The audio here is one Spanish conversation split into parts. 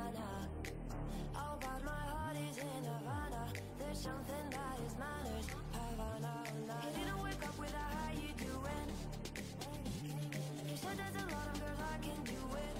Nirvana. Oh, but my heart is in Havana. There's something that is manners. Havana, Havana. You didn't wake up without how you doing. You said there's a lot of girls I can do it.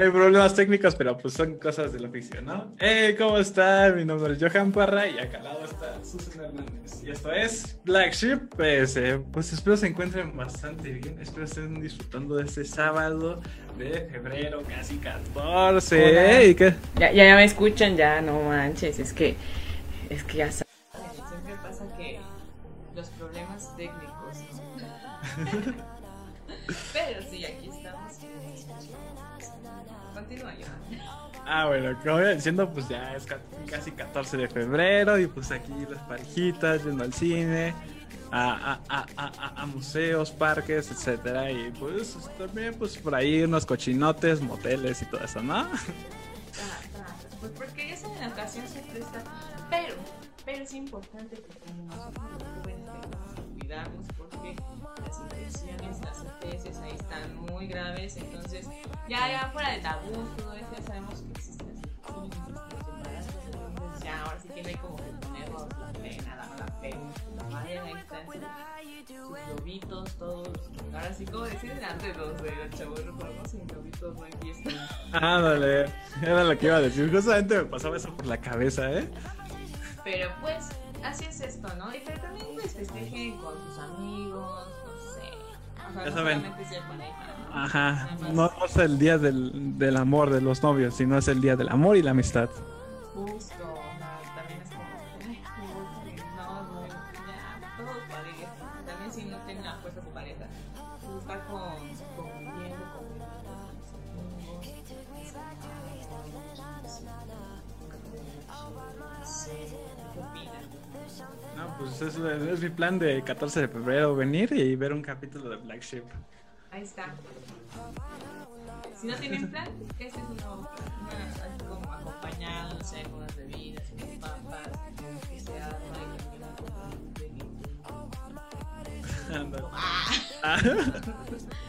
Hay problemas técnicos, pero pues son cosas de la ficción, ¿no? Hey, ¿cómo están? Mi nombre es Johan Parra y acá al lado está Susan Hernández. Y esto es Black Sheep PS. Pues espero se encuentren bastante bien. Espero estén disfrutando de este sábado de febrero, casi 14. Hola. ¿Y qué? Ya, ya, ya me escuchan, ya, no manches, es que, es que ya saben. Siempre pasa que los problemas técnicos, ¿no? Ah, bueno, como iba diciendo, pues ya es ca- casi 14 de febrero y pues aquí las parejitas yendo al cine, a, a- a- a- museos, parques, etcétera Y pues también pues por ahí unos cochinotes, moteles y todo eso, ¿no? Pues porque esa en la ocasión se presta, pero, pero es importante que tengamos ahí están muy graves, entonces ya, ya fuera de tabú, todo eso ya sabemos que existen las infecciones, los embarazos, entonces ya ahora sí que no hay como que ponernos la pena, la pena, vayan ahí están sus, sus globitos, todos, ahora sí como decían antes los de los chavos, reformos sin globitos no hay fiesta. Ándale, era lo que iba a decir, justamente me pasaba eso por la cabeza, ¿eh? Pero pues, así es esto, ¿no? Y pero también pues festejen con sus amigos, no. O sea, Ya no saben. solamente sea pareja, ¿no? Ajá, no, no es el día del, del amor de los novios, sino es el día del amor y la amistad. Justo, pues es, es mi plan de 14 de febrero, venir y ver un capítulo de Black Sheep. Ahí está. Si no tienen plan, este es. Una, así como acompañado, no sé, con unas bebidas, unas papas, que se arma y que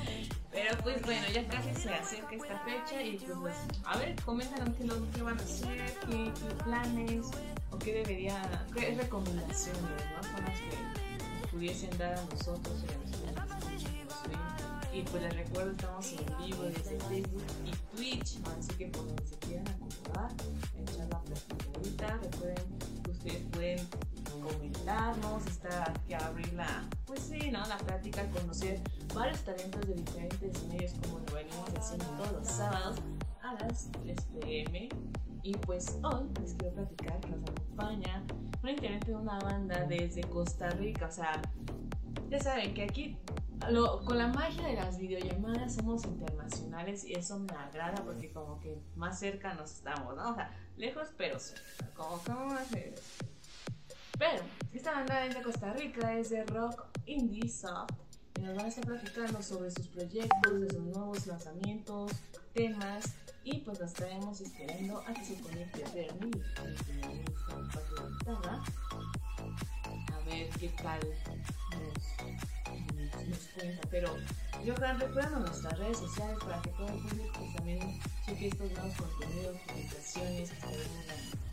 Pero pues bueno, ya casi se acerca esta fecha y pues, pues, a ver, coméntanos qué, lo, qué van a hacer, qué, planes o qué debería, qué recomendaciones, ¿no? Son las que pudiesen dar a nosotros y a nuestros. Y pues les recuerdo, estamos en vivo desde Facebook y Twitch, así que por donde se quieran acomodar, echar la platicadita, recuerden que ustedes pueden comentarnos, estar aquí abrir la, pues sí, ¿no? La plática, conocer varios talentos de diferentes medios como lo venimos haciendo todos los sábados a las 3 pm. Y pues hoy les quiero platicar que nos acompaña un integrante de una banda desde Costa Rica, o sea, ya saben que aquí con la magia de las videollamadas somos internacionales y eso me agrada porque como que más cerca nos estamos, ¿no? O sea, lejos pero cerca, como más pero esta banda es de Costa Rica, es de rock indie soft y nos van a estar platicando sobre sus proyectos, de sus nuevos lanzamientos, temas y pues los estaremos esperando a que se conecte Bernie. A ver qué tal nos, nos cuenta. Pero yo recuerdo nuestras redes sociales para que todo el público pues, también cheque estos nuevos contenidos, publicaciones que dando.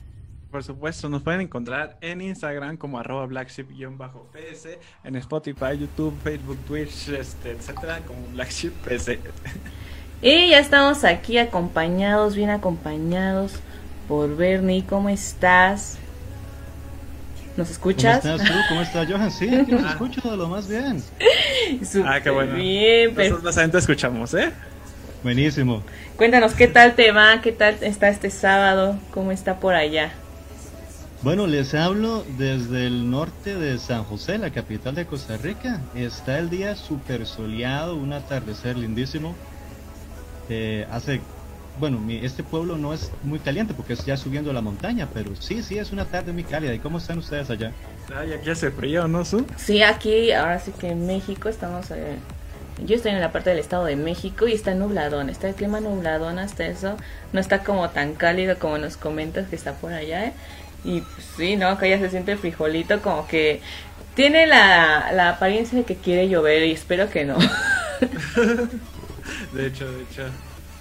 Por supuesto, nos pueden encontrar en Instagram como arroba blackship-ps, en Spotify, YouTube, Facebook, Twitch, este, etcétera, como blackship-ps. Y ya estamos aquí acompañados, bien acompañados por Bernie. ¿Cómo estás? ¿Nos escuchas? ¿Cómo estás tú? ¿Cómo estás, Johan? Sí, aquí los escucho de lo más bien. Ah, qué bueno. Bien, pero Nosotros también te escuchamos, ¿eh? Buenísimo. cuéntanos qué tal te va, qué tal está este sábado, cómo está por allá. Bueno, les hablo desde el norte de San José, la capital de Costa Rica. Está el día súper soleado, un atardecer lindísimo. Eh, hace bueno, mi- este pueblo no es muy caliente porque es ya subiendo la montaña, pero sí, sí, es una tarde muy cálida. ¿Y cómo están ustedes allá? Ay, aquí hace frío, ¿no, Su? Sí, aquí, ahora sí que en México estamos. eh, yo estoy en la parte del estado de México y está nubladón. Está el clima nubladón hasta eso. No está como tan cálido como nos comentas que está por allá. ¿eh? Y pues, sí, ¿no? Acá ya se siente frijolito, como que tiene la, la apariencia de que quiere llover y espero que no. De hecho, de hecho.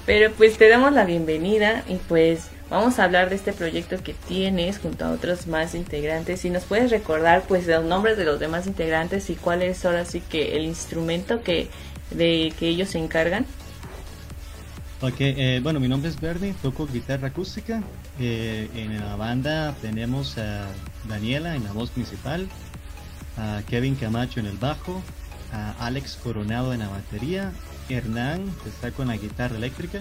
Pero pues te damos la bienvenida y pues vamos a hablar de este proyecto que tienes junto a otros más integrantes. Si nos puedes recordar pues los nombres de los demás integrantes y cuál es ahora sí que el instrumento que de que ellos se encargan. Ok, eh, bueno, mi nombre es Bernie, toco guitarra acústica. Eh, en la banda tenemos a Daniela en la voz principal, a Kevin Camacho en el bajo, a Alex Coronado en la batería, Hernán, que está con la guitarra eléctrica,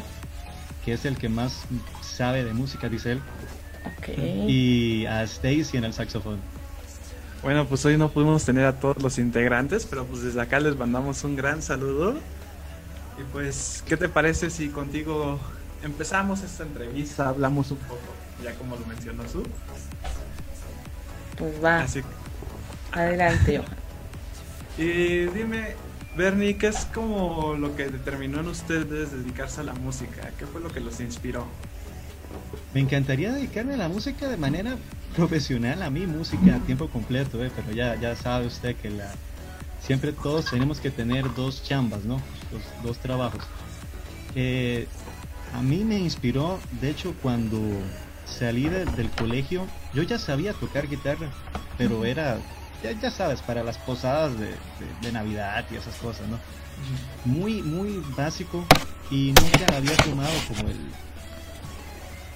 que es el que más sabe de música, dice él, Ok. y a Stacy en el saxofón. Bueno, pues hoy no pudimos tener a todos los integrantes, pero pues desde acá les mandamos un gran saludo. Y pues, ¿qué te parece si contigo empezamos esta entrevista? Hablamos un poco, ya como lo mencionó Su. Pues va, Así adelante. Johan. Y dime, Bernie, ¿qué es como lo que determinó en ustedes dedicarse a la música? ¿Qué fue lo que los inspiró? Me encantaría dedicarme a la música de manera profesional, a mí música a tiempo completo, eh, pero ya, ya sabe usted que la, siempre todos tenemos que tener dos chambas, ¿no? Dos, dos trabajos. Eh, a mí me inspiró, de hecho, cuando salí de- del colegio, yo ya sabía tocar guitarra, pero era, ya, ya sabes, para las posadas de, de- de Navidad y esas cosas, ¿no? Muy, muy básico y nunca había tomado como el,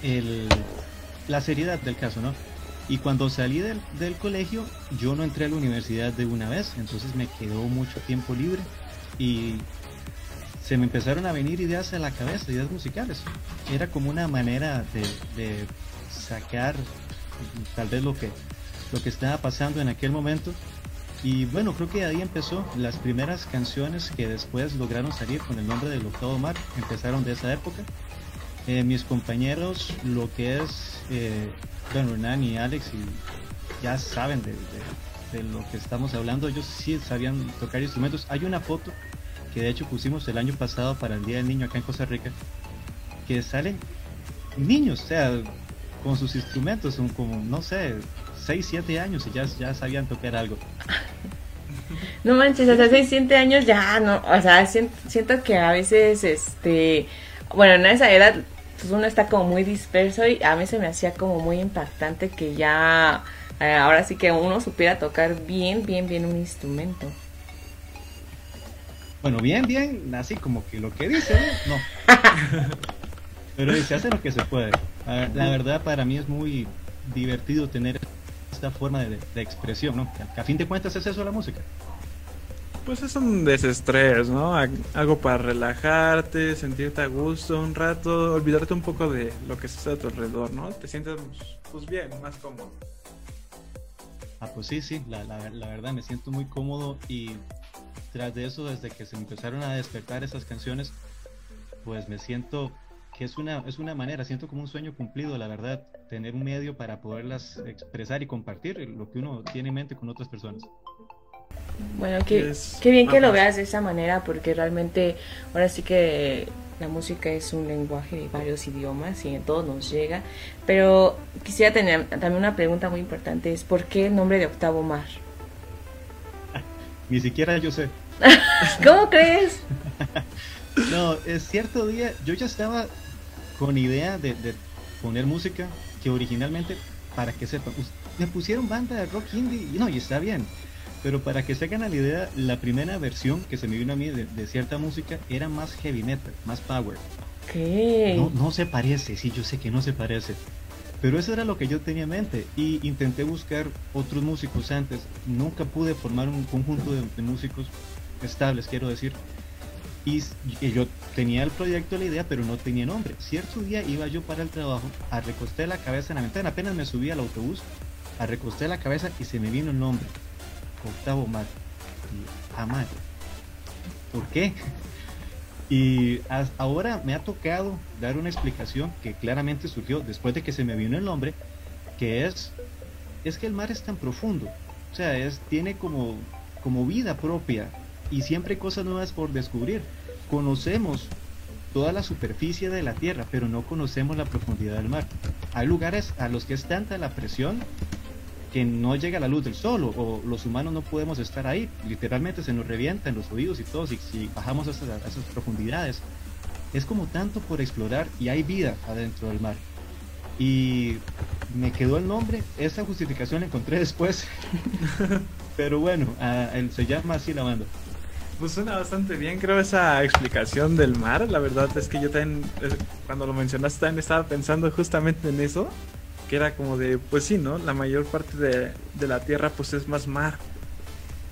el, la seriedad del caso, ¿no? Y cuando salí del, del colegio, yo no entré a la universidad de una vez, entonces me quedó mucho tiempo libre y se me empezaron a venir ideas a la cabeza, ideas musicales. Era como una manera de, sacar tal vez lo que, lo que estaba pasando en aquel momento. Y bueno, creo que ahí empezó. Las primeras canciones que después lograron salir con el nombre del Octavo Mar empezaron de esa época. Eh, mis compañeros, lo que es, eh, bueno, Hernán y Alex, y ya saben de- de lo que estamos hablando, ellos sí sabían tocar instrumentos. Hay una foto que de hecho pusimos el año pasado para el Día del Niño acá en Costa Rica, que salen niños, o sea, con sus instrumentos, son como, no sé, 6, 7 años y ya, ya sabían tocar algo. No manches, hasta 6, 7 años ya no, o sea, sien- siento que a veces, este, bueno, en esa edad, pues uno está como muy disperso y a mí se me hacía como muy impactante que ya, eh, ahora sí que uno supiera tocar bien, bien, bien un instrumento. Bueno, bien, bien, así como que lo que dice, ¿no? No. Pero se hace lo que se puede. La verdad, para mí es muy divertido tener esta forma de, de expresión, ¿no? Que a fin de cuentas es eso la música. Pues es un desestrés, ¿no? Algo para relajarte, sentirte a gusto un rato, olvidarte un poco de lo que está a tu alrededor, ¿no? Te sientes, pues bien, más cómodo. Ah, pues sí, sí, la, la- la verdad me siento muy cómodo y tras de eso, desde que se empezaron a despertar esas canciones, pues me siento que es una, es una manera, siento como un sueño cumplido, la verdad, tener un medio para poderlas expresar y compartir lo que uno tiene en mente con otras personas. Bueno, qué, qué bien que lo veas de esa manera, porque realmente ahora sí que la música es un lenguaje de varios idiomas y en todo nos llega. Pero quisiera tener también una pregunta muy importante, es ¿por qué el nombre de Octavo Mar? Ni siquiera yo sé. ¿Cómo crees? No, es cierto día, yo ya estaba con idea de, de poner música que originalmente, para que sepan, me pusieron banda de rock indie y no, y está bien. Pero para que se hagan la idea, la primera versión que se me vino a mí de, de cierta música era más heavy metal, más power. ¿Qué? No, no se parece, sí, yo sé que no se parece. Pero eso era lo que yo tenía en mente y intenté buscar otros músicos antes. Nunca pude formar un conjunto de, músicos estables, quiero decir. Y, yo tenía el proyecto, la idea, pero no tenía nombre. Cierto día iba yo para el trabajo, recosté la cabeza en la ventana, apenas me subí al autobús, recosté la cabeza y se me vino el nombre. Octavo Mar. Y, ah. ¿Por qué? Y ahora me ha tocado dar una explicación que claramente surgió después de que se me vino el nombre, que es, es que el mar es tan profundo, o sea, es, tiene como, como vida propia y siempre cosas nuevas por descubrir. Conocemos toda la superficie de la Tierra, pero no conocemos la profundidad del mar. Hay lugares a los que es tanta la presión que no llega la luz del sol o, o los humanos no podemos estar ahí. Literalmente se nos revientan los oídos y todo si, si bajamos a esas, a esas profundidades. Es como tanto por explorar y hay vida adentro del mar. Y me quedó el nombre, esa justificación la encontré después. Pero bueno, ah, él se llama así la banda. Pues suena bastante bien, creo, esa explicación del mar. La verdad es que yo también, eh, cuando lo mencionaste, también estaba pensando justamente en eso. Que era como de, pues sí, ¿no? La mayor parte de, de la Tierra, pues es más mar.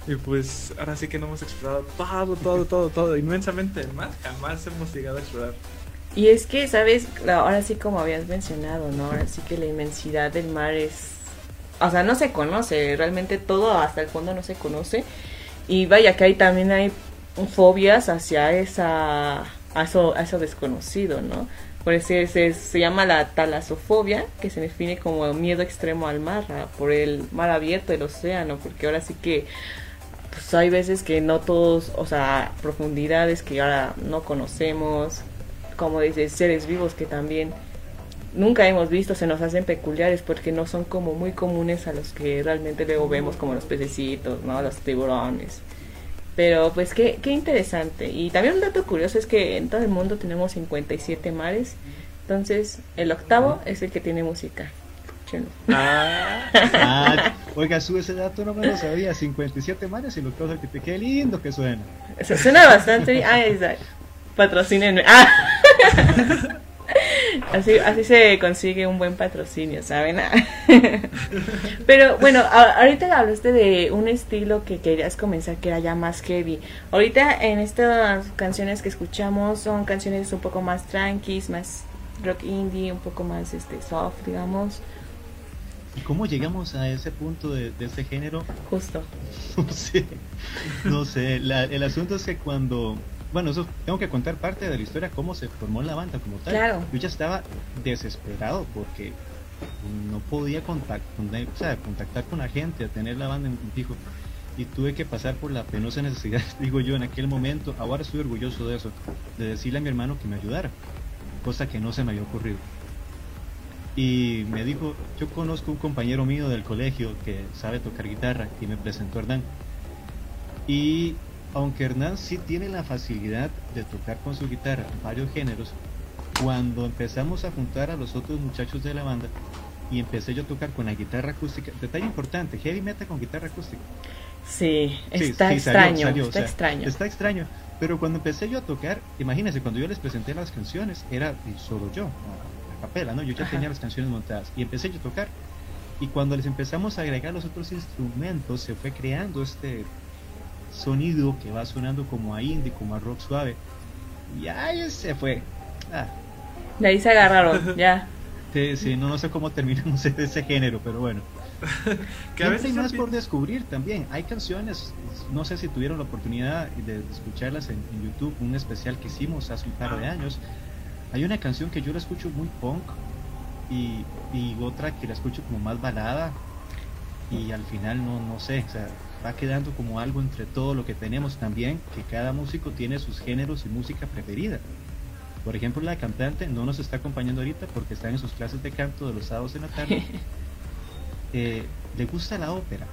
Y pues ahora sí que no hemos explorado todo, todo, todo, todo, inmensamente el mar. Jamás hemos llegado a explorar. Y es que, ¿sabes? Ahora sí como habías mencionado, ¿no? Ahora sí que la inmensidad del mar es... O sea, no se conoce, realmente todo hasta el fondo no se conoce. Y vaya que ahí también hay fobias hacia esa... A eso, a eso desconocido, ¿no? Por eso se, se llama la talasofobia, que se define como miedo extremo al mar, por el mar abierto, el océano, porque ahora sí que pues hay veces que no todos, o sea, profundidades que ahora no conocemos, como dices, seres vivos que también nunca hemos visto, se nos hacen peculiares porque no son como muy comunes a los que realmente luego vemos como los pececitos, ¿no? Los tiburones. Pero pues qué, qué interesante. Y también un dato curioso es que en todo el mundo tenemos 57 mares. Entonces, el octavo es el que tiene música. Ah, Ah, oiga, sube ese dato, no me lo sabía. 57 mares y lo que pasa que te qué lindo que suena. Se suena bastante bien. Ah, exacto. Patrocínenme. Ah. Así, así se consigue un buen patrocinio, ¿saben? Pero bueno, a- ahorita hablaste de un estilo que querías comenzar que era ya más heavy. Ahorita en estas canciones que escuchamos son canciones un poco más tranquis, más rock indie, un poco más este soft, digamos, ¿Y cómo llegamos a ese punto de, de ese género? justo. No sé. No sé. La- el asunto es que cuando. Bueno, eso tengo que contar parte de la historia, cómo se formó la banda como tal. Claro. Yo ya estaba desesperado porque no podía contact- o sea, contactar con la gente, tener la banda en fijo. Y tuve que pasar por la penosa necesidad, digo yo, en aquel momento. Ahora estoy orgulloso de eso, de decirle a mi hermano que me ayudara, cosa que no se me había ocurrido. Y me dijo, yo conozco un compañero mío del colegio que sabe tocar guitarra y me presentó a Hernán. Y aunque Hernán sí tiene la facilidad de tocar con su guitarra varios géneros, cuando empezamos a juntar a los otros muchachos de la banda y empecé yo a tocar con la guitarra acústica, detalle importante, heavy metal con guitarra acústica. Sí, está sí, salió, extraño, salió, o está sea, extraño. Está extraño. Pero cuando empecé yo a tocar, imagínense, cuando yo les presenté las canciones, era solo yo, a, a capela, ¿no? Yo ya Ajá. tenía las canciones montadas y empecé yo a tocar. Y cuando les empezamos a agregar los otros instrumentos, se fue creando este sonido que va sonando como a indie, como a rock suave. Y ahí se fue. Ah, De ahí se agarraron, ya. sí, sí, no, no sé cómo terminamos ese, ese género, pero bueno. que a Siempre veces hay más por descubrir también. Hay canciones, no sé si tuvieron la oportunidad de escucharlas en, en YouTube, un especial que hicimos hace un par de Ah. años. Hay una canción que yo la escucho muy punk y, y otra que la escucho como más balada y al final no, no sé, o sea, va quedando como algo entre todo lo que tenemos también, que cada músico tiene sus géneros y música preferida. Por ejemplo, la cantante no nos está acompañando ahorita porque está en sus clases de canto de los sábados en la tarde. Eh, le gusta la ópera.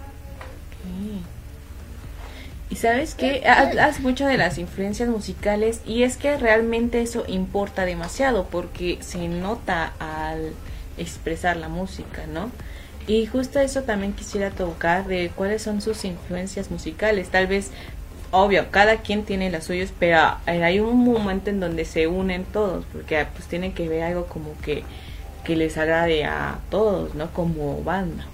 Y sabes que hablas mucho de las influencias musicales y es que realmente eso importa demasiado porque se nota al expresar la música, ¿no? Y justo eso también quisiera tocar de cuáles son sus influencias musicales. Tal vez, obvio, cada quien tiene las suyas, pero hay un momento en donde se unen todos porque pues tienen que ver algo como que, que les agrade a todos, ¿no? Como banda.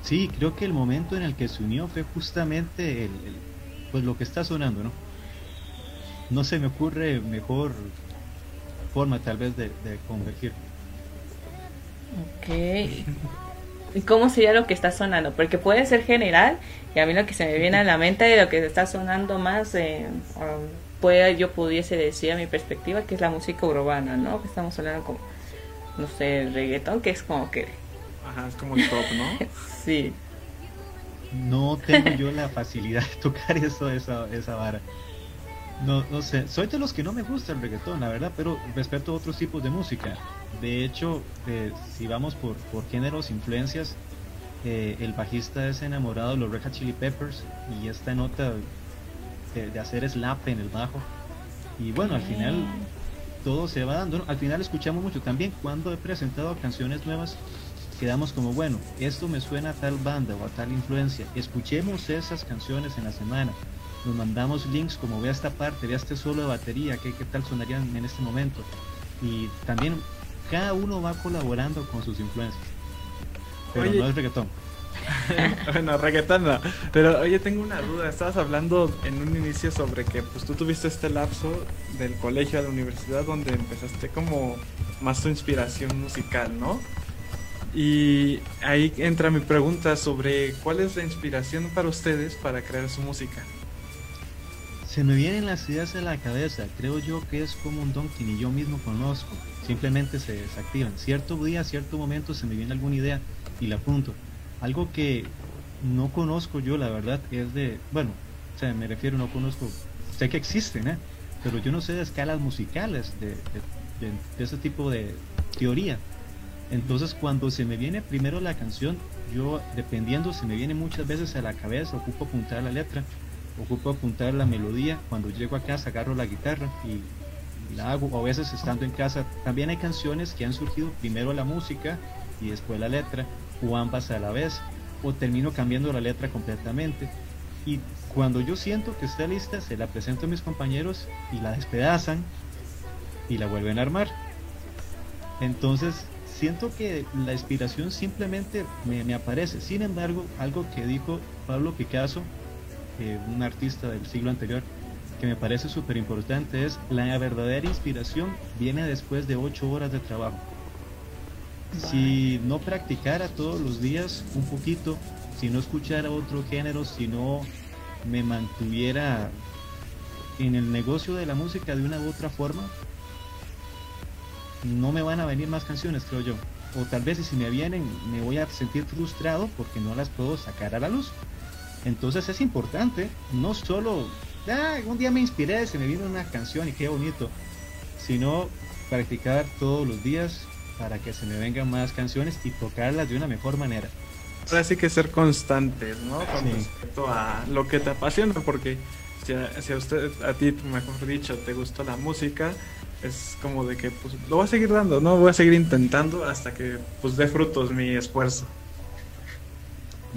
Sí, creo que el momento en el que se unió fue justamente el, pues lo que está sonando, ¿no? No se me ocurre mejor forma tal vez de, de convertir. Ok. ¿Y cómo sería lo que está sonando? Porque puede ser general y a mí lo que se me viene a la mente de lo que está sonando más en um, pueda, yo pudiese decir a mi perspectiva que es la música urbana, ¿no? Que estamos hablando como, no sé, el reggaetón, que es como que, Ajá, es como el top, ¿no? sí. No tengo yo la facilidad de tocar eso, esa, esa vara. No, no sé, soy de los que no me gusta el reggaetón, la verdad, pero respeto otros tipos de música. De hecho, eh, si vamos por, por géneros, influencias, eh, el bajista es enamorado de los Red Hot Chili Peppers y esta nota de, de hacer slap en el bajo. Y bueno, al final todo se va dando. Al final escuchamos mucho también cuando he presentado canciones nuevas. Quedamos como, bueno, esto me suena a tal banda o a tal influencia. Escuchemos esas canciones en la semana. Nos mandamos links como vea esta parte, vea este solo de batería, qué, qué tal sonarían en este momento. Y también cada uno va colaborando con sus influencias. Pero Oye. no es reggaetón. bueno, reggaetón no. Pero oye, tengo una duda. Estabas hablando en un inicio sobre que pues tú tuviste este lapso del colegio a la universidad donde empezaste como más tu inspiración musical, ¿no? Y ahí entra mi pregunta sobre cuál es la inspiración para ustedes para crear su música. Se me vienen las ideas a la cabeza, creo yo que es como un don que ni yo mismo conozco, simplemente se desactivan. Cierto día, cierto momento se me viene alguna idea y la apunto. Algo que no conozco yo, la verdad, es de, bueno, o sea, me refiero, no conozco, sé que existen, ¿eh? pero yo no sé de escalas musicales, de, de- ese tipo de teoría. Entonces cuando se me viene primero la canción, yo dependiendo, se me viene muchas veces a la cabeza, ocupo apuntar la letra, ocupo apuntar la melodía, cuando llego a casa agarro la guitarra y la hago, o a veces estando en casa, también hay canciones que han surgido primero la música y después la letra, o ambas a la vez, o termino cambiando la letra completamente. Y cuando yo siento que está lista, se la presento a mis compañeros y la despedazan y la vuelven a armar. Entonces, siento que la inspiración simplemente me, me aparece. Sin embargo, algo que dijo Pablo Picasso, un artista del siglo anterior, que me parece súper importante es la verdadera inspiración viene después de ocho horas de trabajo. Si no practicara todos los días un poquito, si no escuchara otro género, si no me mantuviera en el negocio de la música de una u otra forma, no me van a venir más canciones, creo yo. O tal vez si me vienen, me voy a sentir frustrado porque no las puedo sacar a la luz. Entonces es importante, no solo, ah, un día me inspiré, se me vino una canción y qué bonito, sino practicar todos los días para que se me vengan más canciones y tocarlas de una mejor manera. Ahora sí que ser constantes, ¿no? Con Sí. respecto a lo que te apasiona, porque si a, si a usted, a ti, mejor dicho, te gusta la música, es como de que pues lo voy a seguir dando, ¿no? Voy a seguir intentando hasta que pues dé frutos mi esfuerzo.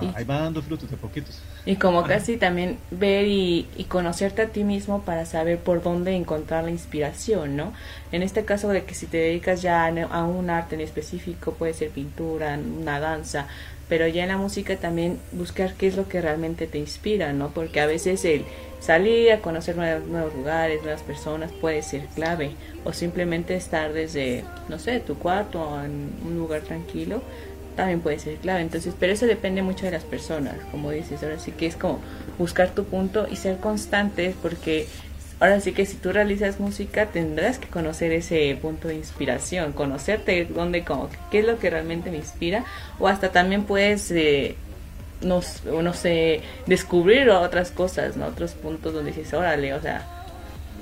Va, ahí va dando frutos de poquitos. Y como casi también ver y, y conocerte a ti mismo para saber por dónde encontrar la inspiración, ¿no? En este caso de que si te dedicas ya a un arte en específico, puede ser pintura, una danza, pero ya en la música también buscar qué es lo que realmente te inspira, ¿no? Porque a veces el salir a conocer nuevos, nuevos lugares, nuevas personas puede ser clave, o simplemente estar desde, no sé, tu cuarto o en un lugar tranquilo también puede ser clave. Entonces, pero eso depende mucho de las personas, como dices. Ahora sí que es como buscar tu punto y ser constante, porque ahora sí que si tú realizas música tendrás que conocer ese punto de inspiración, conocerte dónde, como, qué es lo que realmente me inspira, o hasta también puedes, eh, no, no sé, descubrir otras cosas, ¿no? Otros puntos donde dices, órale, o sea,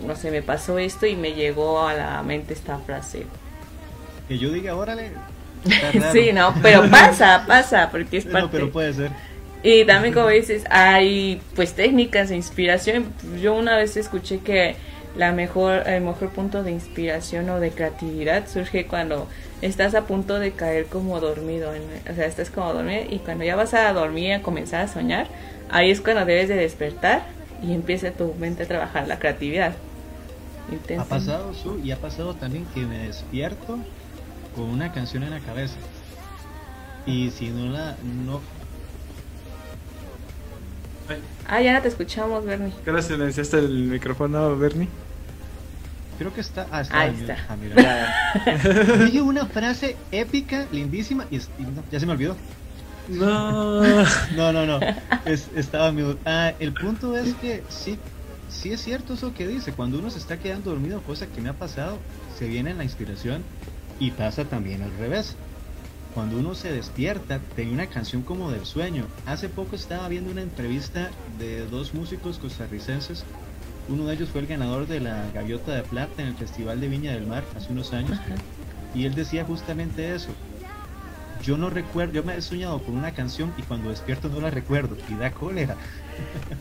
no sé, me pasó esto y me llegó a la mente esta frase. Que yo diga, órale. Sí, no, pero pasa, pasa, porque es parte. No, pero puede ser. Y también como dices, hay pues técnicas de inspiración. Yo una vez escuché que la mejor, el mejor punto de inspiración o de creatividad surge cuando estás a punto de caer como dormido. o sea, estás como dormido y cuando ya vas a dormir y a comenzar a soñar, ahí es cuando debes de despertar y empieza tu mente a trabajar la creatividad. Ha pasado, Su, y ha pasado también que me despierto con una canción en la cabeza. Y si no la. No, Ah, ya no te escuchamos, Bernie. ¿Qué hora silenciaste el micrófono, Bernie? creo que está. Ah, está. Ahí está. Ah, mira. Dije una frase épica, lindísima, y, y no, ya se me olvidó. No. No, no, no. Es- estaba mute. Ah, el punto es que sí, sí es cierto eso que dice, cuando uno se está quedando dormido, cosa que me ha pasado, se viene la inspiración y pasa también al revés. Cuando uno se despierta, tenía una canción como del sueño. Hace poco estaba viendo una entrevista de dos músicos costarricenses. Uno de ellos fue el ganador de la Gaviota de Plata en el Festival de Viña del Mar hace unos años. Y él decía justamente eso. Yo no recuerdo, yo me he soñado con una canción y cuando despierto no la recuerdo y da cólera.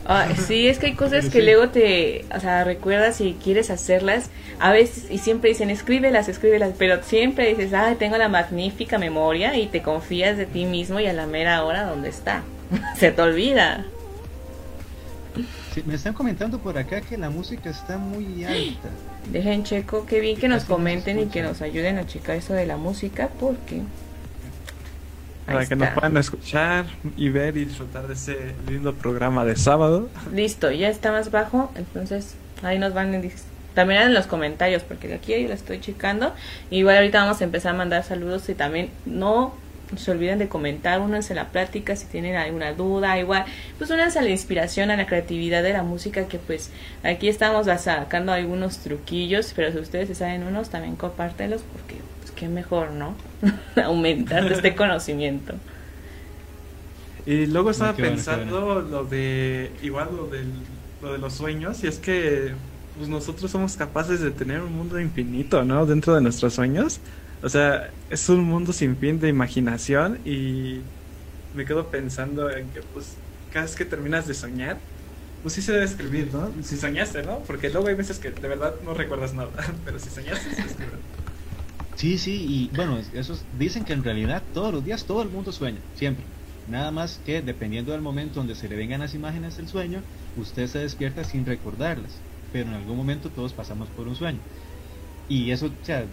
Ah, sí, es que hay cosas que sí. luego te, o sea, recuerdas y quieres hacerlas. A veces, y siempre dicen, escríbelas, escríbelas, pero siempre dices, ah, tengo la magnífica memoria y te confías de ti mismo y a la mera hora, ¿dónde está? Se te olvida. Sí, me están comentando por acá que la música está muy alta. Dejen checo, qué bien que nos comenten y que nos ayuden a checar eso de la música, porque... Para que nos puedan escuchar y ver y disfrutar de ese lindo programa de sábado. Listo, ya está más bajo, entonces ahí nos van dis- también en los comentarios, porque de aquí yo lo estoy checando. Igual ahorita vamos a empezar a mandar saludos y también no se olviden de comentar, únanse a la plática si tienen alguna duda, igual, pues únanse a la inspiración, a la creatividad de la música, que pues aquí estamos sacando algunos truquillos, pero si ustedes se saben unos, también compártelos, porque qué mejor, ¿no? Aumentar este conocimiento. Y luego estaba qué bueno, pensando lo de, igual lo, del, lo de los sueños, y es que pues nosotros somos capaces de tener un mundo infinito, ¿no? Dentro de nuestros sueños. O sea, es un mundo sin fin de imaginación y me quedo pensando en que pues cada vez que terminas de soñar, pues sí se debe escribir, ¿no? Si soñaste, ¿no? Porque luego hay veces que de verdad no recuerdas nada, pero si soñaste, se escribe. Sí, sí, y bueno, esos dicen que en realidad todos los días todo el mundo sueña, siempre. Nada más que dependiendo del momento donde se le vengan las imágenes del sueño, usted se despierta sin recordarlas, pero en algún momento todos pasamos por un sueño. Y eso, o sea,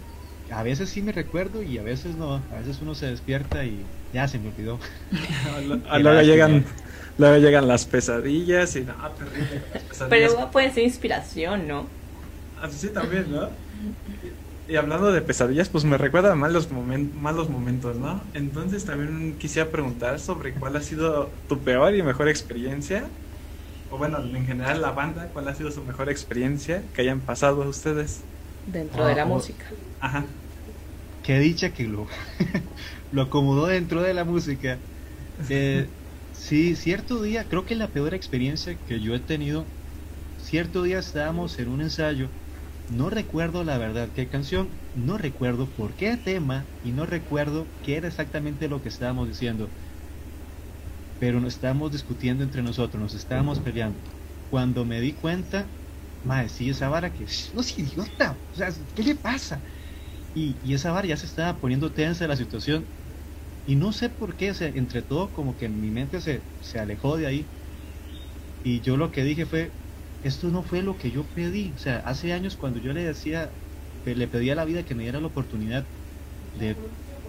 a veces sí me recuerdo y a veces no, a veces uno se despierta y ya se me olvidó. Ah, ah, luego llegan, luego llegan las pesadillas y no, terrible con las pesadillas. Pero puede ser inspiración, ¿no? Ah, sí, también, ¿no? Y, hablando de pesadillas, pues me recuerda a malos, momen- malos momentos, ¿no? Entonces también quisiera preguntar sobre cuál ha sido tu peor y mejor experiencia. O bueno, en general la banda, cuál ha sido su mejor experiencia que hayan pasado a ustedes. Dentro de la Ah, o- música. Ajá. Qué dicha que lo, lo acomodó dentro de la música. Eh, sí, cierto día, creo que la peor experiencia que yo he tenido, cierto día estábamos en un ensayo, no recuerdo la verdad qué canción, no recuerdo por qué tema y no recuerdo qué era exactamente lo que estábamos diciendo. Pero nos estábamos discutiendo entre nosotros, nos estábamos peleando. Cuando me di cuenta, madre, sí, esa vara que, no es idiota, o sea, ¿qué le pasa? Y, y esa vara ya se estaba poniendo tensa la situación. Y no sé por qué, o sea, entre todo como que mi mente se, se alejó de ahí. Y yo lo que dije fue, esto no fue lo que yo pedí. O sea, hace años cuando yo le decía, le pedía a la vida que me diera la oportunidad de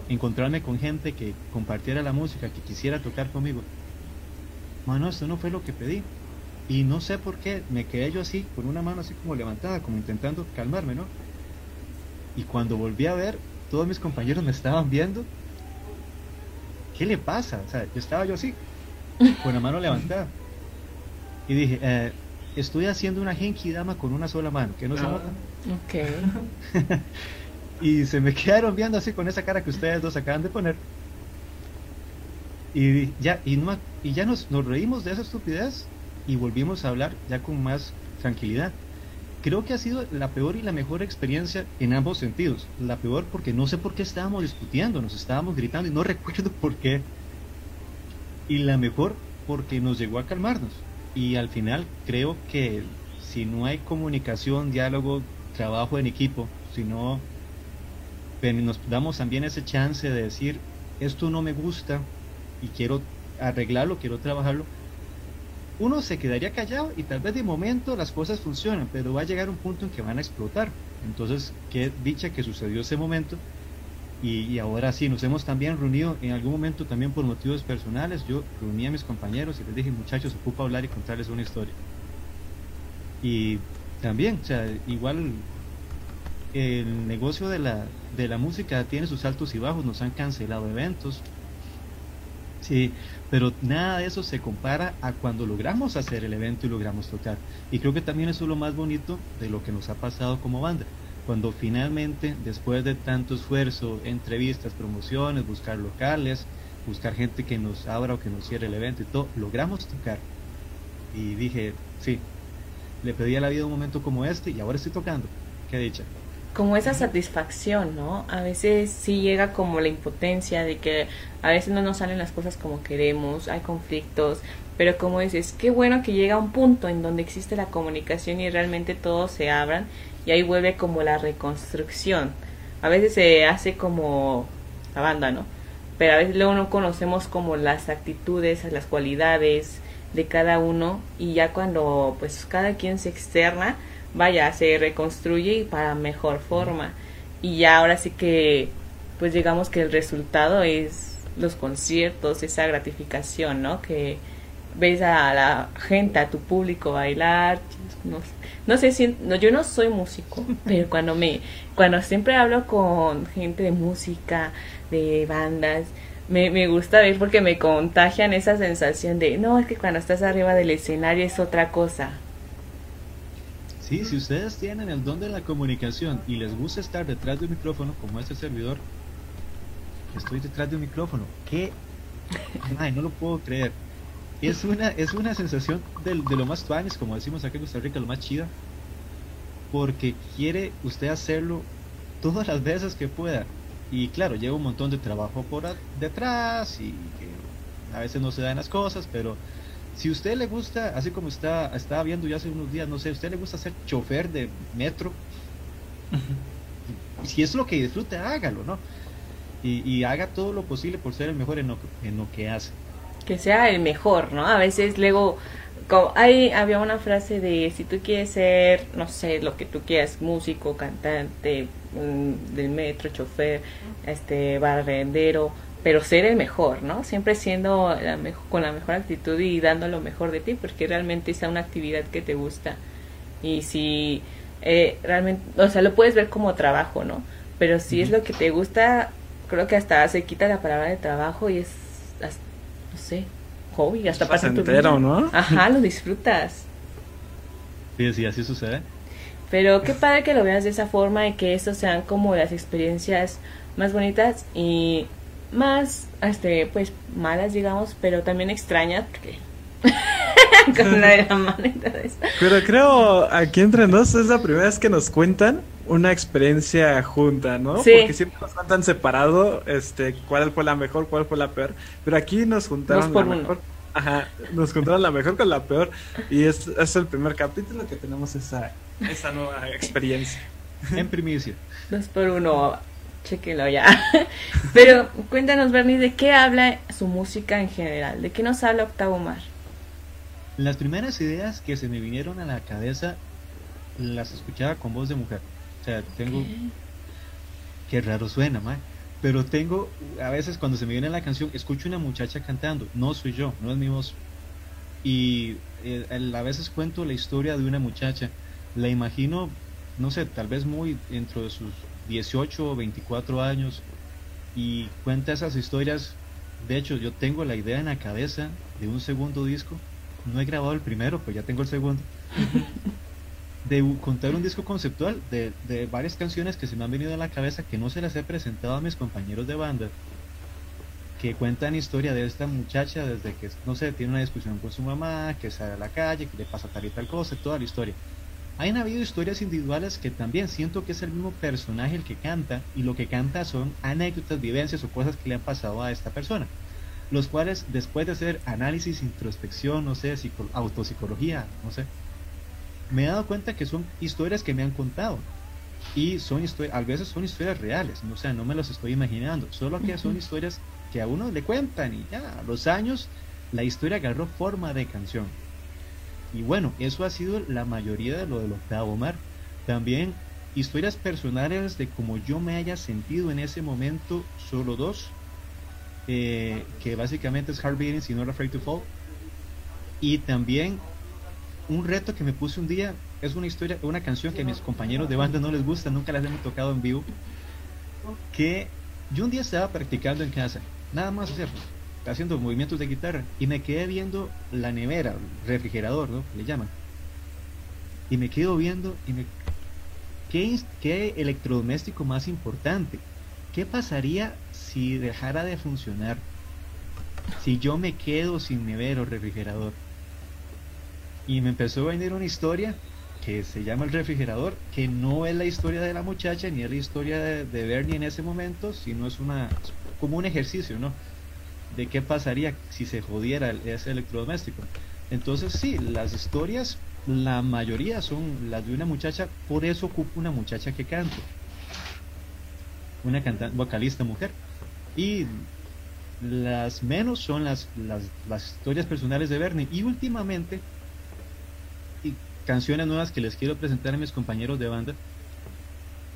encontrarme con gente que compartiera la música, que quisiera tocar conmigo. Bueno, esto no fue lo que pedí. Y no sé por qué, me quedé yo así, con una mano así como levantada, como intentando calmarme, ¿no? Y cuando volví a ver, todos mis compañeros me estaban viendo. ¿Qué le pasa? O sea, yo estaba yo así, con la mano levantada. Y dije, eh, estoy haciendo una genki dama con una sola mano, que no se Ah. nota. Ok. Y se me quedaron viendo así con esa cara que ustedes dos acaban de poner. Y ya, y no, y ya nos, nos reímos de esa estupidez y volvimos a hablar ya con más tranquilidad. Creo que ha sido la peor y la mejor experiencia en ambos sentidos. La peor porque no sé por qué estábamos discutiendo, nos estábamos gritando y no recuerdo por qué. Y la mejor porque nos llegó a calmarnos. Y al final creo que si no hay comunicación, diálogo, trabajo en equipo, si no nos damos también ese chance de decir, esto no me gusta y quiero arreglarlo, quiero trabajarlo, uno se quedaría callado y tal vez de momento las cosas funcionan, pero va a llegar un punto en que van a explotar. Entonces, qué dicha que sucedió ese momento. Y, y ahora sí, nos hemos también reunido en algún momento también por motivos personales. Yo reuní a mis compañeros y les dije, muchachos, ocupa hablar y contarles una historia. Y también, o sea, igual el negocio de la, de la música tiene sus altos y bajos, nos han cancelado eventos. Sí, pero nada de eso se compara a cuando logramos hacer el evento y logramos tocar. Y creo que también eso es lo más bonito de lo que nos ha pasado como banda. Cuando finalmente, después de tanto esfuerzo, entrevistas, promociones, buscar locales, buscar gente que nos abra o que nos cierre el evento y todo, logramos tocar. Y dije, sí, le pedí a la vida un momento como este y ahora estoy tocando. Qué dicha. como esa satisfacción, ¿no? A veces sí llega como la impotencia de que a veces no nos salen las cosas como queremos, hay conflictos, pero como dices, qué bueno que llega un punto en donde existe la comunicación y realmente todos se abran y ahí vuelve como la reconstrucción. A veces se hace como la banda, ¿no? Pero a veces luego no conocemos como las actitudes, las cualidades de cada uno y ya cuando pues cada quien se externa, vaya, se reconstruye y para mejor forma. Y ya ahora sí que, pues digamos que el resultado es los conciertos, esa gratificación, ¿no? Que ves a la gente, a tu público bailar. No, no sé si, no, yo no soy músico, pero cuando me, cuando siempre hablo con gente de música, de bandas, me, me gusta ver porque me contagian esa sensación de, no, es que cuando estás arriba del escenario es otra cosa. Sí, si ustedes tienen el don de la comunicación y les gusta estar detrás de un micrófono, como este servidor, estoy detrás de un micrófono. ¿Qué? Ay, no lo puedo creer. Es una, es una sensación de, de lo más tuanes, como decimos aquí en Costa Rica, lo más chida. Porque quiere usted hacerlo todas las veces que pueda. Y claro, lleva un montón de trabajo por a- detrás y que a veces no se dan las cosas, pero si usted le gusta, así como está, estaba viendo yo hace unos días, no sé, usted le gusta ser chofer de metro, si es lo que disfruta, hágalo, ¿no? Y, y haga todo lo posible por ser el mejor en lo, que- en lo que hace. Que sea el mejor, ¿no? A veces luego como hay había una frase de si tú quieres ser, no sé, lo que tú quieras, músico, cantante, mm, del metro, chofer, este barrendero, pero ser el mejor, ¿no? Siempre siendo la con la mejor actitud y dando lo mejor de ti, porque realmente es una actividad que te gusta. Y si eh, realmente, o sea, lo puedes ver como trabajo, ¿no? Pero si es lo que te gusta, creo que hasta se quita la palabra de trabajo y es, sé, hobby, hasta pasa tu vida. ¿no? Ajá, lo disfrutas. Sí, sí, así sucede. Pero qué padre que lo veas de esa forma y que eso sean como las experiencias más bonitas y más, este, pues malas, digamos, pero también extrañas, porque con la de la mano y todo eso. Pero creo, aquí entre nos es la primera vez que nos cuentan una experiencia junta, ¿no? Sí. Porque siempre nos cuentan separado, este, cuál fue la mejor, cuál fue la peor. Pero aquí nos juntaron la uno. mejor. Ajá, nos juntaron la mejor con la peor. Y es, es el primer capítulo que tenemos esa, esa nueva experiencia. En primicia. Dos por uno, chequenlo ya. Pero cuéntanos, Bernie, ¿de qué habla su música en general? ¿De qué nos habla Octavo Mar? Las primeras ideas que se me vinieron a la cabeza las escuchaba con voz de mujer. Sea, tengo... Qué raro suena, man. Pero tengo, a veces cuando se me viene la canción, escucho una muchacha cantando. No soy yo, no es mi voz. Y eh, a veces cuento la historia de una muchacha. La imagino, no sé, tal vez muy dentro de sus 18 o 24 años. Y cuenta esas historias. De hecho, yo tengo la idea en la cabeza de un segundo disco. No he grabado el primero, pues ya tengo el segundo. de contar un disco conceptual de, de varias canciones que se me han venido a la cabeza que no se las he presentado a mis compañeros de banda que cuentan historia de esta muchacha desde que, no sé, tiene una discusión con su mamá, que sale a la calle, que le pasa tal y tal cosa, toda la historia. Han habido historias individuales que también siento que es el mismo personaje el que canta y lo que canta son anécdotas, vivencias o cosas que le han pasado a esta persona. Los cuales después de hacer análisis, introspección, no sé, psico- autopsicología, no sé, me he dado cuenta que son historias que me han contado. Y son historias, a veces son historias reales, ¿no? o sea, no me las estoy imaginando, solo que son historias que a uno le cuentan y ya, a los años la historia agarró forma de canción. Y bueno, eso ha sido la mayoría de lo del octavo mar. También historias personales de cómo yo me haya sentido en ese momento, solo dos, eh, que básicamente es Hard Beatings y Not Afraid to Fall. Y también un reto que me puse un día, es una historia, una canción que a mis compañeros de banda no les gusta, nunca las hemos tocado en vivo, que yo un día estaba practicando en casa, nada más haciendo movimientos de guitarra y me quedé viendo la nevera, refrigerador, ¿no? Le llaman. Y me quedo viendo y me... ¿Qué, qué electrodoméstico más importante? ¿Qué pasaría si dejara de funcionar? Si yo me quedo sin nevera o refrigerador. Y me empezó a venir una historia que se llama El refrigerador, que no es la historia de la muchacha ni es la historia de, Bernie en ese momento, sino es una como un ejercicio, ¿no? De qué pasaría si se jodiera ese electrodoméstico. Entonces sí, las historias, la mayoría son las de una muchacha, por eso ocupo una muchacha que cante. Una cantante, vocalista mujer. Y las menos son las, las, historias personales de Bernie. Y últimamente, canciones nuevas que les quiero presentar a mis compañeros de banda,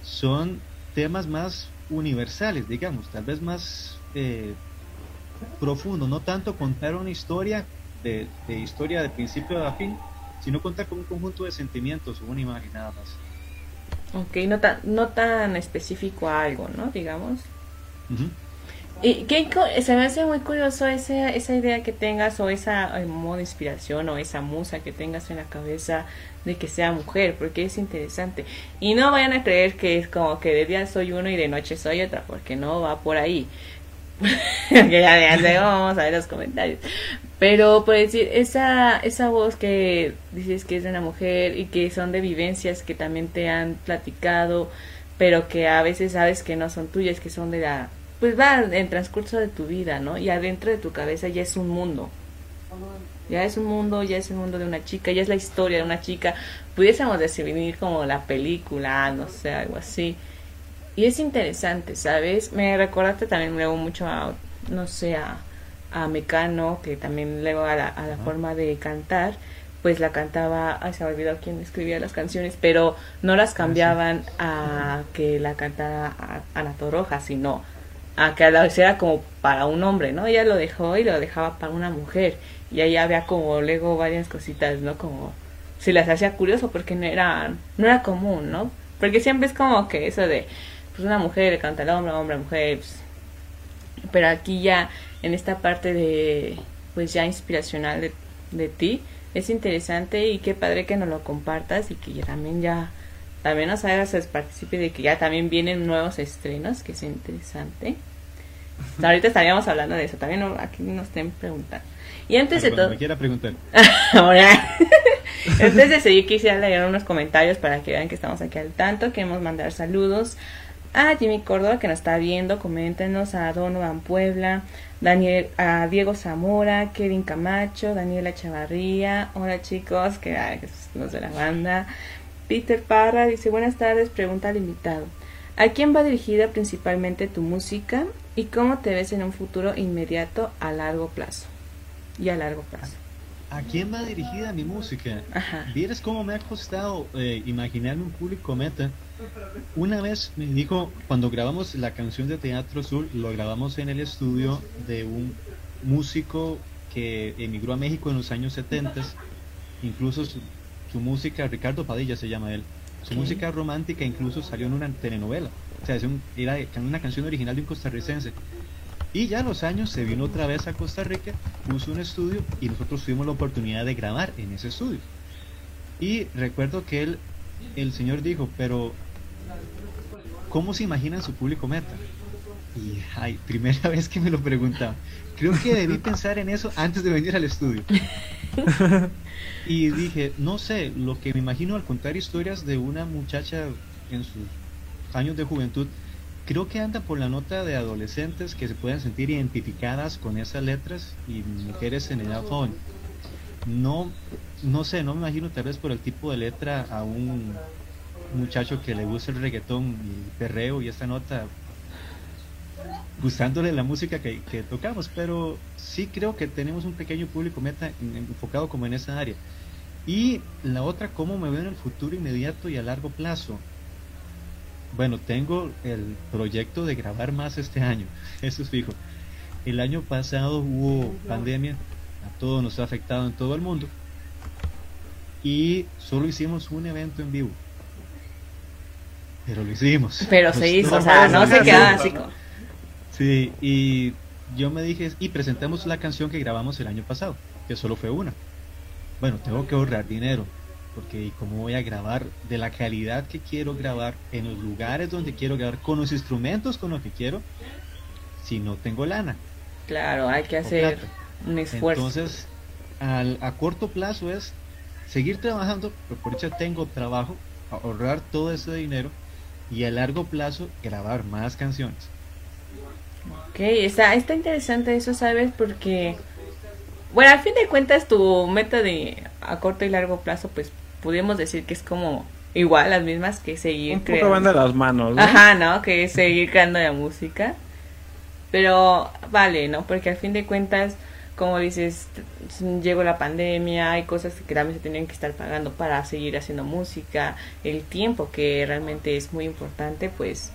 son temas más universales, digamos, tal vez más eh, profundos, no tanto contar una historia de, de historia de principio a fin, sino contar con un conjunto de sentimientos o una imagen nada más. Ok, no tan, no tan específico a algo, ¿no? Digamos. Ujú. Y qué se me hace muy curioso esa, esa idea que tengas o esa eh, modo de inspiración o esa musa que tengas en la cabeza de que sea mujer, porque es interesante. Y no vayan a creer que es como que de día soy uno y de noche soy otra, porque no va por ahí. que ya, ya luego vamos a ver los comentarios. Pero pues decir, esa, esa voz que dices que es de una mujer y que son de vivencias que también te han platicado, pero que a veces sabes que no son tuyas, que son de la... Pues va en transcurso de tu vida, ¿no? Y adentro de tu cabeza ya es un mundo. Ya es un mundo, ya es el mundo de una chica, ya es la historia de una chica. Pudiésemos definir como la película, no sé, algo así. Y es interesante, ¿sabes? Me recordaste también luego mucho a, no sé, a, a Mecano, que también luego a la, a la forma de cantar, pues la cantaba, ay, se me olvidó quién escribía las canciones, pero no las cambiaban a que la cantara a- Ana Torroja, sino a que la hiciera como para un hombre, ¿no? Ella lo dejó y lo dejaba para una mujer. Y ahí había como luego varias cositas, ¿no? Como se las hacía curioso porque no era, no era común, ¿no? Porque siempre es como que eso de, pues una mujer le canta al hombre, hombre, mujer, pues, pero aquí ya en esta parte de, pues ya inspiracional de, de ti, es interesante y qué padre que nos lo compartas y que ya también ya, también nos hagas partícipe de que ya también vienen nuevos estrenos, que es interesante. Ahorita estaríamos hablando de eso, también aquí nos estén preguntando. Y antes de todo... me quiera preguntar. Ahora, antes de seguir quisiera leer unos comentarios para que vean que estamos aquí al tanto. Queremos mandar saludos a Jimmy Córdoba que nos está viendo, coméntenos a Donovan Puebla, Daniel, a Diego Zamora, Kevin Camacho, Daniela Chavarría, hola chicos, que, ay, que los de la banda. Peter Parra dice buenas tardes, pregunta al invitado. ¿A quién va dirigida principalmente tu música y cómo te ves en un futuro inmediato a largo plazo? Y a largo plazo. ¿A quién va dirigida mi música? Ajá. Vieras cómo me ha costado eh, imaginarme un público meta. Una vez me dijo, cuando grabamos la canción de Teatro Azul, lo grabamos en el estudio de un músico que emigró a México en los años 70. Incluso su, música, Ricardo Padilla se llama él. Su música romántica incluso salió en una telenovela. O sea, es un- era una canción original de un costarricense. Y ya a los años se vino otra vez a Costa Rica, puso un estudio y nosotros tuvimos la oportunidad de grabar en ese estudio. Y recuerdo que él, el señor dijo, pero ¿cómo se imaginan su público meta? Y ay, primera vez que me lo preguntaba. Creo que debí pensar en eso antes de venir al estudio. Y dije, no sé, lo que me imagino al contar historias de una muchacha en sus años de juventud, creo que anda por la nota de adolescentes que se pueden sentir identificadas con esas letras y mujeres en edad joven. No, no sé, no me imagino tal vez por el tipo de letra a un muchacho que le gusta el reggaetón y perreo y esta nota gustándole la música que, que tocamos, pero sí creo que tenemos un pequeño público meta en- enfocado como en esa área. Y la otra, cómo me veo en el futuro inmediato y a largo plazo. Bueno, tengo el proyecto de grabar más este año, eso es fijo. El año pasado hubo pandemia, a todos nos ha afectado en todo el mundo, y solo hicimos un evento en vivo. Pero lo hicimos. Pero Nos se hizo, o sea, no se quedaba así como... Sí, y yo me dije, y presentamos la canción que grabamos el año pasado, que solo fue una. Bueno, tengo que ahorrar dinero, porque como voy a grabar de la calidad que quiero grabar, en los lugares donde quiero grabar, con los instrumentos con los que quiero, si no tengo lana. Claro, hay que hacer un esfuerzo. Entonces, al, a corto plazo es seguir trabajando, pero por hecho tengo trabajo, ahorrar todo ese dinero y a largo plazo grabar más canciones. Ok, está, está interesante eso, ¿sabes? Porque, bueno, al fin de cuentas tu meta de a corto y largo plazo, pues podríamos decir que es como igual, las mismas que seguir Un poco creando. van de las manos, ¿no? Ajá, ¿no? Que seguir creando la música. Pero vale, ¿no? Porque al fin de cuentas, como dices, llegó la pandemia, hay cosas que también se tienen que estar pagando para seguir haciendo música, el tiempo que realmente es muy importante, pues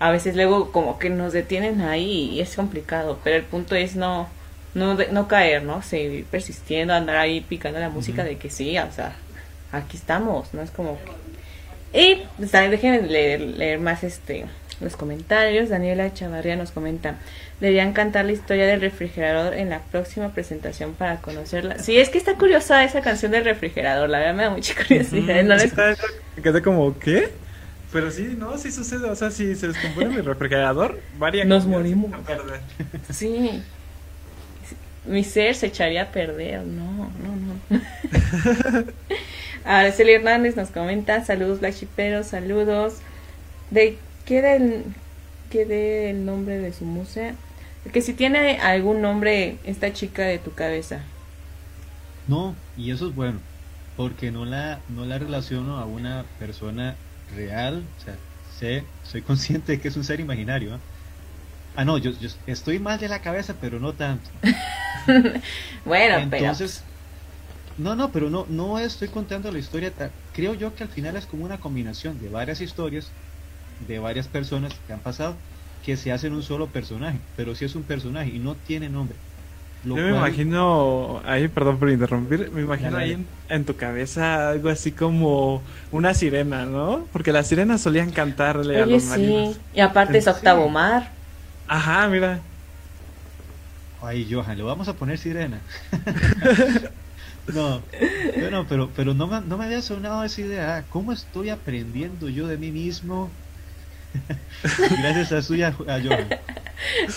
a veces luego como que nos detienen ahí y es complicado, pero el punto es no no no caer, ¿no? Seguir persistiendo, andar ahí picando la música de que sí, o sea, aquí estamos, no es como que y pues, déjenme leer, leer más este los comentarios. Daniela Chavarría nos comenta, deberían cantar la historia del refrigerador en la próxima presentación para conocerla. Sí, es que está curiosa esa canción del refrigerador, la verdad me da mucha curiosidad. no Sí, está- me quedé como, ¿qué? Pero sí, no, sí sucede. O sea, si se descompone mi refrigerador, varias Nos morimos. a perder. Sí. Mi ser se echaría a perder. No, no, no. Araceli Hernández nos comenta, saludos Black Shiperos, saludos. ¿De qué del qué del nombre de su museo? Que si tiene algún nombre esta chica de tu cabeza. No, y eso es bueno, porque no la, no la relaciono a una persona real, o sea, sé, soy consciente de que es un ser imaginario. ¿ah? Ah, no, yo, yo estoy mal de la cabeza, pero no tanto. Bueno, Entonces, no, no, pero no, no estoy contando la historia. Creo yo que al final es como una combinación de varias historias, de varias personas que han pasado, que se hacen un solo personaje, pero sí es un personaje y no tiene nombre. Lo Yo me cual- imagino, ahí, perdón por interrumpir, me imagino ahí en, en tu cabeza algo así como una sirena, ¿no? Porque las sirenas solían cantarle pero a oye los sí, marinos. y aparte es Sí. octavo mar. Ajá, mira. Ay, Johan, le vamos a poner sirena. no, bueno, pero, pero no, me, no me había sonado esa idea. ¿Cómo estoy aprendiendo yo de mí mismo? Gracias a suya, a Johan.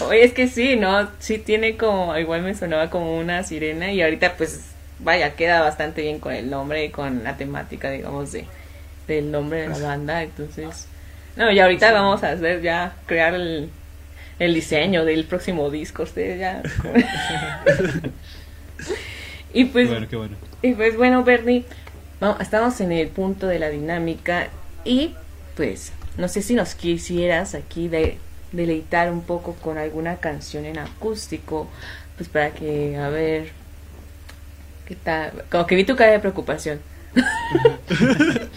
Oye, es que sí, ¿no? Sí tiene como, igual me sonaba como una sirena y ahorita pues, vaya, queda bastante bien con el nombre y con la temática, digamos, de del nombre de la banda, entonces... No, y ahorita vamos a hacer ya, crear el, el diseño del próximo disco, ustedes ya... y pues... Bueno, qué bueno. Y pues bueno, Bernie, vamos, estamos en el punto de la dinámica y pues no sé si nos quisieras aquí de, deleitar un poco con alguna canción en acústico, pues para que, a ver, ¿qué tal? Como que vi tu cara de preocupación.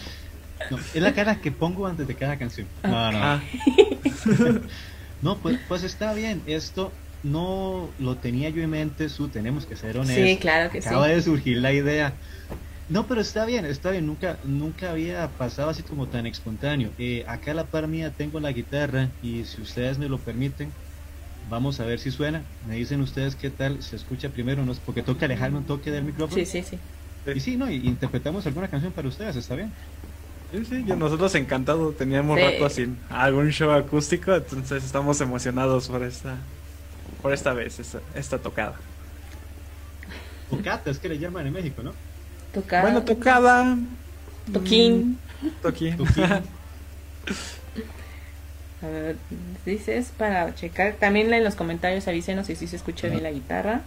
No, es la cara que pongo antes de cada canción. No, no. Ah, No, pues, pues está bien. Esto no lo tenía yo en mente, su tenemos que ser honestos. Sí, claro que sí. Acaba de surgir la idea. No, pero está bien, está bien. Nunca, nunca había pasado así como tan espontáneo. Eh, acá a la par mía tengo la guitarra y si ustedes me lo permiten, vamos a ver si suena. Me dicen ustedes qué tal se escucha primero, no es porque toca alejarme un toque del micrófono. Sí, sí, sí. Y sí, no, y interpretamos alguna canción para ustedes, está bien. sí, sí, yo- nosotros encantados teníamos Sí. rato sin algún show acústico, entonces estamos emocionados por esta, por esta vez, esta, esta tocada. Tocata, es que le llaman en México, ¿no? Bueno, tocada. Toquín. Toquín. Toquín. A ver, dices para checar. También en los comentarios avísenos si sí se escucha bien la guitarra.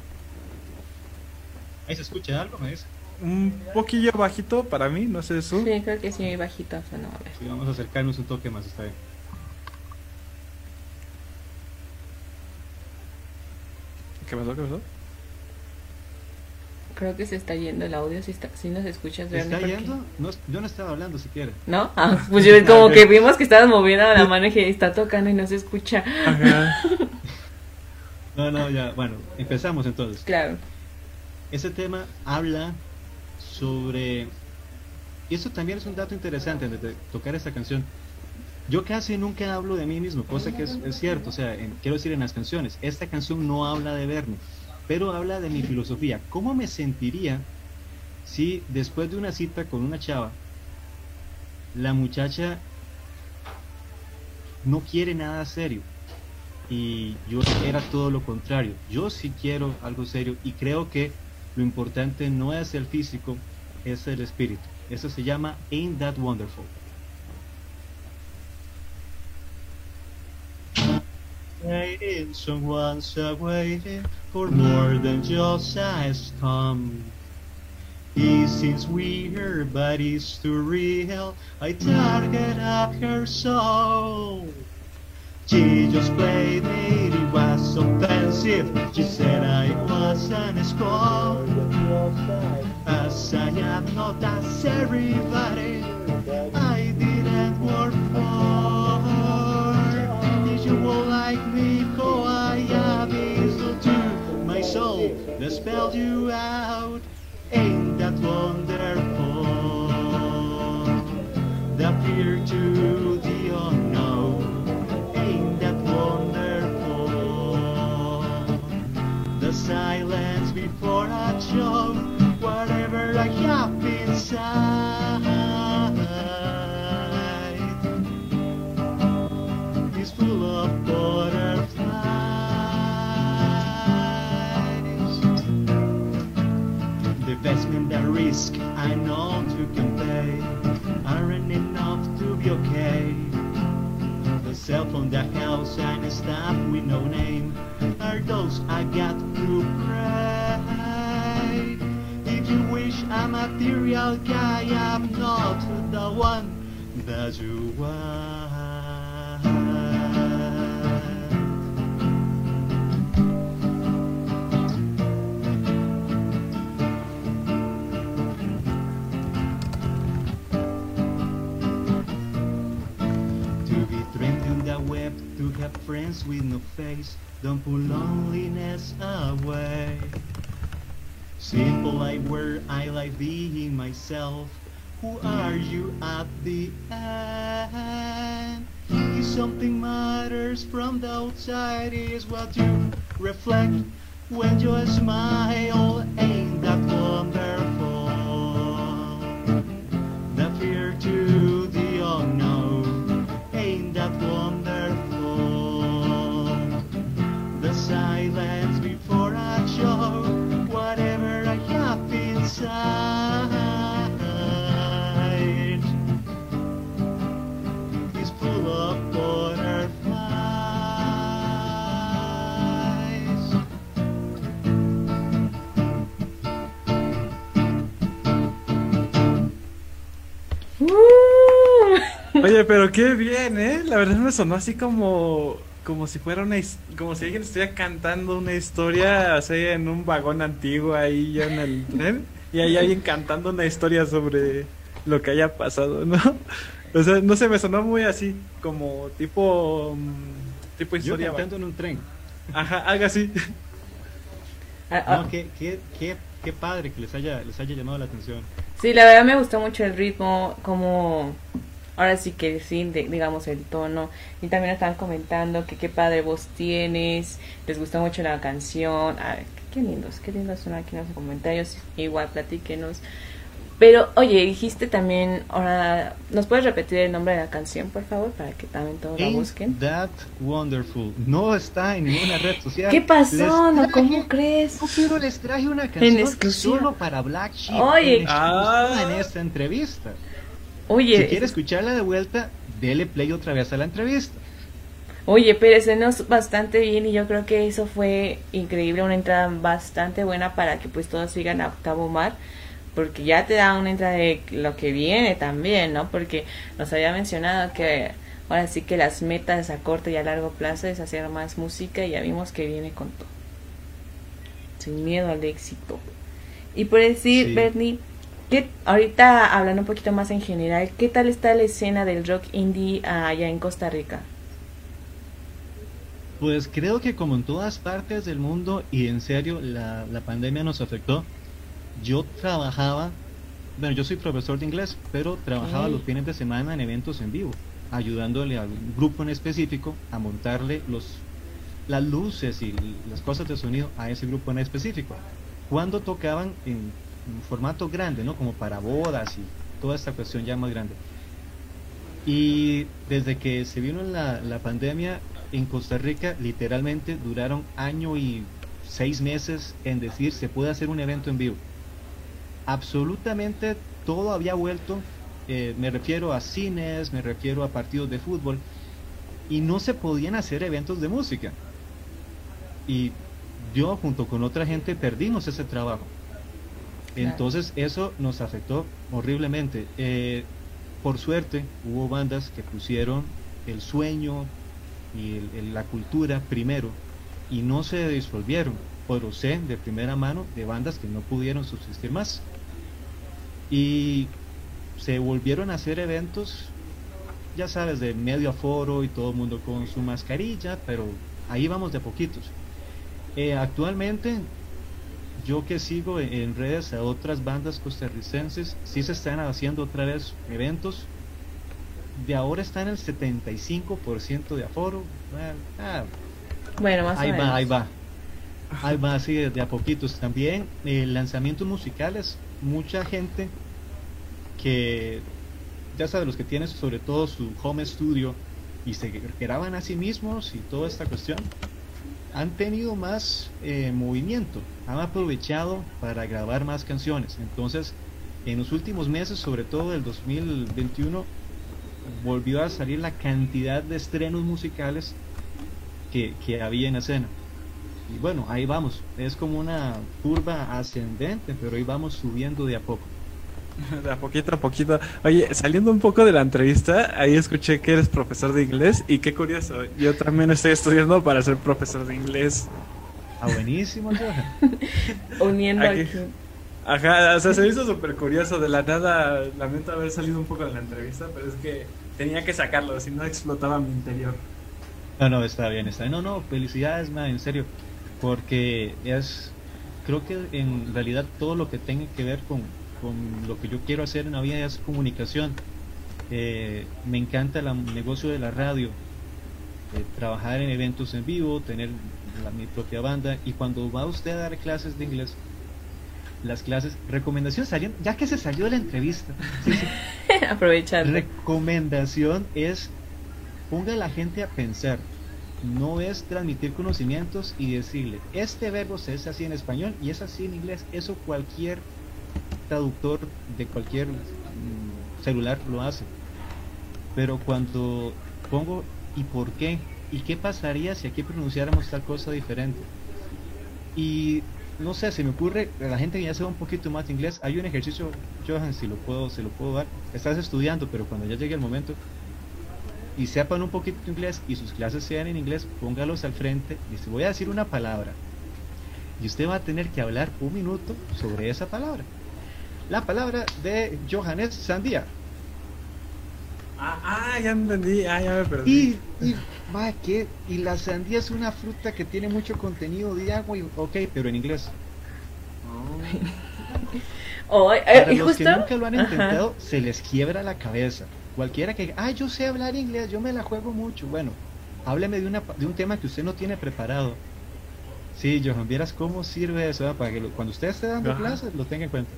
Ahí se escucha algo, me dice. Un poquillo bajito para mí, no sé su. Sí, creo que sí, bajito. O sea, no, a ver. Sí, vamos a acercarnos un toque más, está bien. ¿Qué pasó? ¿Qué pasó? Creo que se está yendo el audio, si, está, si nos escuchas, ¿Se Bernie, está yendo? No, yo no estaba hablando siquiera. ¿No? Ah, pues yo como que vimos que estabas moviendo la mano y dije, está tocando y no se escucha. Ajá. No, no, ya, bueno, empezamos entonces. Claro. Ese tema habla sobre... Y eso también es un dato interesante de tocar esta canción. yo casi nunca hablo de mí mismo, cosa que es, es cierto, o sea, en- quiero decir en las canciones, esta canción no habla de verme, pero habla de mi filosofía. ¿Cómo me sentiría si después de una cita con una chava, la muchacha no quiere nada serio? Y yo era todo lo contrario. Yo sí quiero algo serio y creo que lo importante no es el físico, es el espíritu. Eso se llama Ain't That Wonderful. Waiting, someone's waiting for more than just a storm. It seems weird, but it's too real. I target up her soul. She just played it, it was offensive. She said I was an score. As I am not as everybody, spelled you out. Ain't that wonderful? The fear to the unknown. Ain't that wonderful? The silence before a show, whatever I have inside risk I know to convey aren't enough to be okay. The cell phone, the house, and the stuff with no name are those I got to pray. If you wish I'm a material guy, I'm not the one that you want. Face, don't put loneliness away. Simple I were, I like being myself. Who are you at the end? If something matters from the outside is what you reflect when you smile. Ain't that wonderful? The fear to Uh. Oye, pero qué bien, ¿eh? La verdad me sonó así como como si fuera una como si alguien estuviera cantando una historia así en un vagón antiguo ahí ya en el tren y hay alguien cantando una historia sobre lo que haya pasado, ¿no? O sea, no sé, me sonó muy así como tipo mm, tipo Yo historia. cantando en un tren. Ajá, algo así. Ah, ah, No, qué, qué, qué, qué padre que les haya, les haya llamado la atención. Sí, la verdad me gustó mucho el ritmo, como ahora sí que sí, de- digamos el tono. Y también estaban comentando que qué padre voz tienes, les gustó mucho la canción. Ay, qué, lindos, qué lindos son aquí en los comentarios. Igual platíquenos. Pero, oye, dijiste también, ahora, ¿nos puedes repetir el nombre de la canción, por favor, para que también todos la busquen? that wonderful. No está en ninguna red social. ¿Qué pasó? ¿Cómo crees? No, pero les traje una canción solo para Black Sheep. Oye. en Ah. en esta entrevista. Oye, Si quiere escucharla de vuelta, dele play otra vez a la entrevista. Oye, pero suenos bastante bien y yo creo que eso fue increíble, una entrada bastante buena para que pues todos sigan a Octavo Mar, porque ya te da una entrada de lo que viene también, ¿no? Porque nos había mencionado que ahora sí que las metas a corto y a largo plazo es hacer más música y ya vimos que viene con todo. Sin miedo al éxito. Y por decir, Sí. Bernie, ¿qué, ahorita hablando un poquito más en general, ¿qué tal está la escena del rock indie allá en Costa Rica? Pues creo que como en todas partes del mundo y en serio la, la pandemia nos afectó, yo trabajaba, bueno yo soy profesor de inglés, pero trabajaba los fines de semana en eventos en vivo. ayudándole a un grupo en específico a montarle los las luces y las cosas de sonido a ese grupo en específico. Cuando tocaban en, en formato grande, ¿no? Como para bodas y toda esta cuestión ya más grande. Y desde que se vino la, la pandemia en Costa Rica, literalmente duraron año y seis meses en decir se puede hacer un evento en vivo. Absolutamente todo había vuelto, eh, me refiero a cines, me refiero a partidos de fútbol, y no se podían hacer eventos de música. Y yo junto con otra gente perdimos ese trabajo. Entonces eso nos afectó horriblemente. Eh, por suerte hubo bandas que pusieron el sueño y el- el- la cultura primero y no se disolvieron. Pero sé de primera mano de bandas que no pudieron subsistir más. Y se volvieron a hacer eventos, ya sabes, de medio aforo y todo el mundo con su mascarilla, pero ahí vamos de poquitos. Eh, actualmente, yo que sigo en, redes a otras bandas costarricenses, sí se están haciendo otra vez eventos. De ahora está en el 75% de aforo. Ah, Bueno, más ahí o va, ahí va. Ahí va, así de, de a poquitos. También eh, lanzamientos musicales. Mucha gente que, ya sabes, los que tienen sobre todo su home studio y se graban a sí mismos y toda esta cuestión, han tenido más eh, movimiento, han aprovechado para grabar más canciones. Entonces, en los últimos meses, sobre todo el 2021, volvió a salir la cantidad de estrenos musicales que, que había en escena. Y bueno, ahí vamos. Es como una curva ascendente, pero ahí vamos subiendo de a poco. De a poquito a poquito. Oye, saliendo un poco de la entrevista, ahí escuché que eres profesor de inglés y qué curioso. Yo también estoy estudiando para ser profesor de inglés. Ah, buenísimo. Uniendo Aquí. aquí. Ajá, o sea, se me hizo súper curioso. De la nada, lamento haber salido un poco de la entrevista, pero es que tenía que sacarlo, si no explotaba mi interior. No, no, está bien, está bien. No, no, felicidades, man, en serio. Porque es, creo que en realidad todo lo que tenga que ver con, con lo que yo quiero hacer en la vida es comunicación. Eh, me encanta el negocio de la radio, eh, trabajar en eventos en vivo, tener la- mi propia banda. Y cuando va usted a dar clases de inglés, las clases, recomendaciones salieron, ya que se salió de la entrevista. Sí, sí. Aprovechando. Recomendación es ponga a la gente a pensar. No es transmitir conocimientos y decirle, este verbo se dice así en español y es así en inglés. Eso cualquier traductor de cualquier mm, celular lo hace. Pero cuando pongo ¿y por qué? ¿Y qué pasaría si aquí pronunciáramos tal cosa diferente? Y no sé, se me ocurre, la gente que ya sabe un poquito más de inglés, hay un ejercicio, Johan, si lo puedo, se lo puedo dar. Estás estudiando, pero cuando ya llegue el momento y sepan un poquito de inglés y sus clases sean en inglés, póngalos al frente y se voy a decir una palabra. Y usted va a tener que hablar un minuto sobre esa palabra. La palabra de Johan es sandía. Ah, ah, ya entendí, ah, ya me perdí. Y, y, va, ¿qué? y la sandía es una fruta que tiene mucho contenido de agua, y, ok, pero en inglés. Oh, eh, Para y los justo. que nunca lo han Ajá. intentado, se les quiebra la cabeza. Cualquiera que, ah, yo sé hablar inglés, yo me la juego mucho. Bueno, hábleme de, una, de un tema que usted no tiene preparado. Sí, Johan, vieras cómo sirve eso, ¿verdad? para que lo- cuando usted esté dando Ajá. clases lo tenga en cuenta.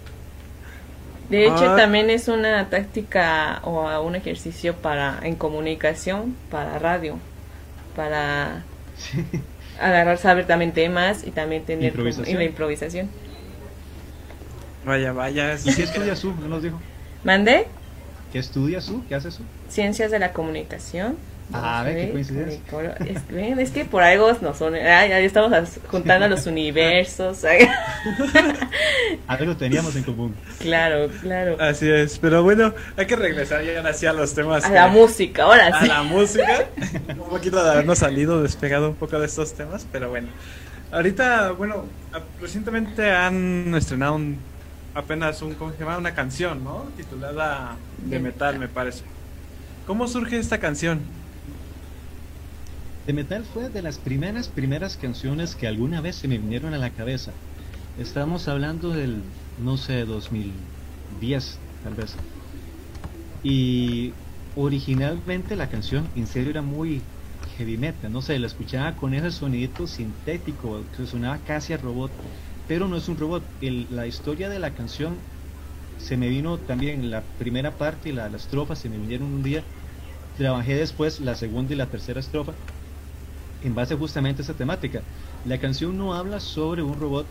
De hecho, Ah. también es una táctica o un ejercicio para en comunicación, para radio, para Sí. agarrar, saber también temas y también tener como- Improvisación. y la improvisación. Vaya, vaya. ¿Y qué estudia su? No nos dijo. ¿Mandé? ¿Qué estudia su? ¿Qué hace su? Ciencias de la comunicación. Ah, ve, qué Sí, coincidencia. Es, ven, es que por algo nos son. Ay, ahí estamos juntando los universos. Algo teníamos en común. claro, claro. Así es, pero bueno, hay que regresar ya ahora sí a los temas. A que- la música, ahora a sí. la música. un poquito de habernos salido, despegado un poco de estos temas, pero bueno. Ahorita, bueno, a- recientemente han estrenado un, apenas un, ¿cómo se llama? Una canción, ¿no? Titulada De De Metal, me parece. ¿Cómo surge esta canción? The Metal fue de las primeras, primeras canciones que alguna vez se me vinieron a la cabeza. Estamos hablando del, no sé, 2010, tal vez. Y originalmente la canción en serio era muy heavy metal, no sé, la escuchaba con ese sonidito sintético que sonaba casi a robot, pero no es un robot. La historia de la canción se me vino también la primera parte y la, estrofa se me vinieron un día. Trabajé después la segunda y la tercera estrofa en base justamente a esa temática. La canción no habla sobre un robot,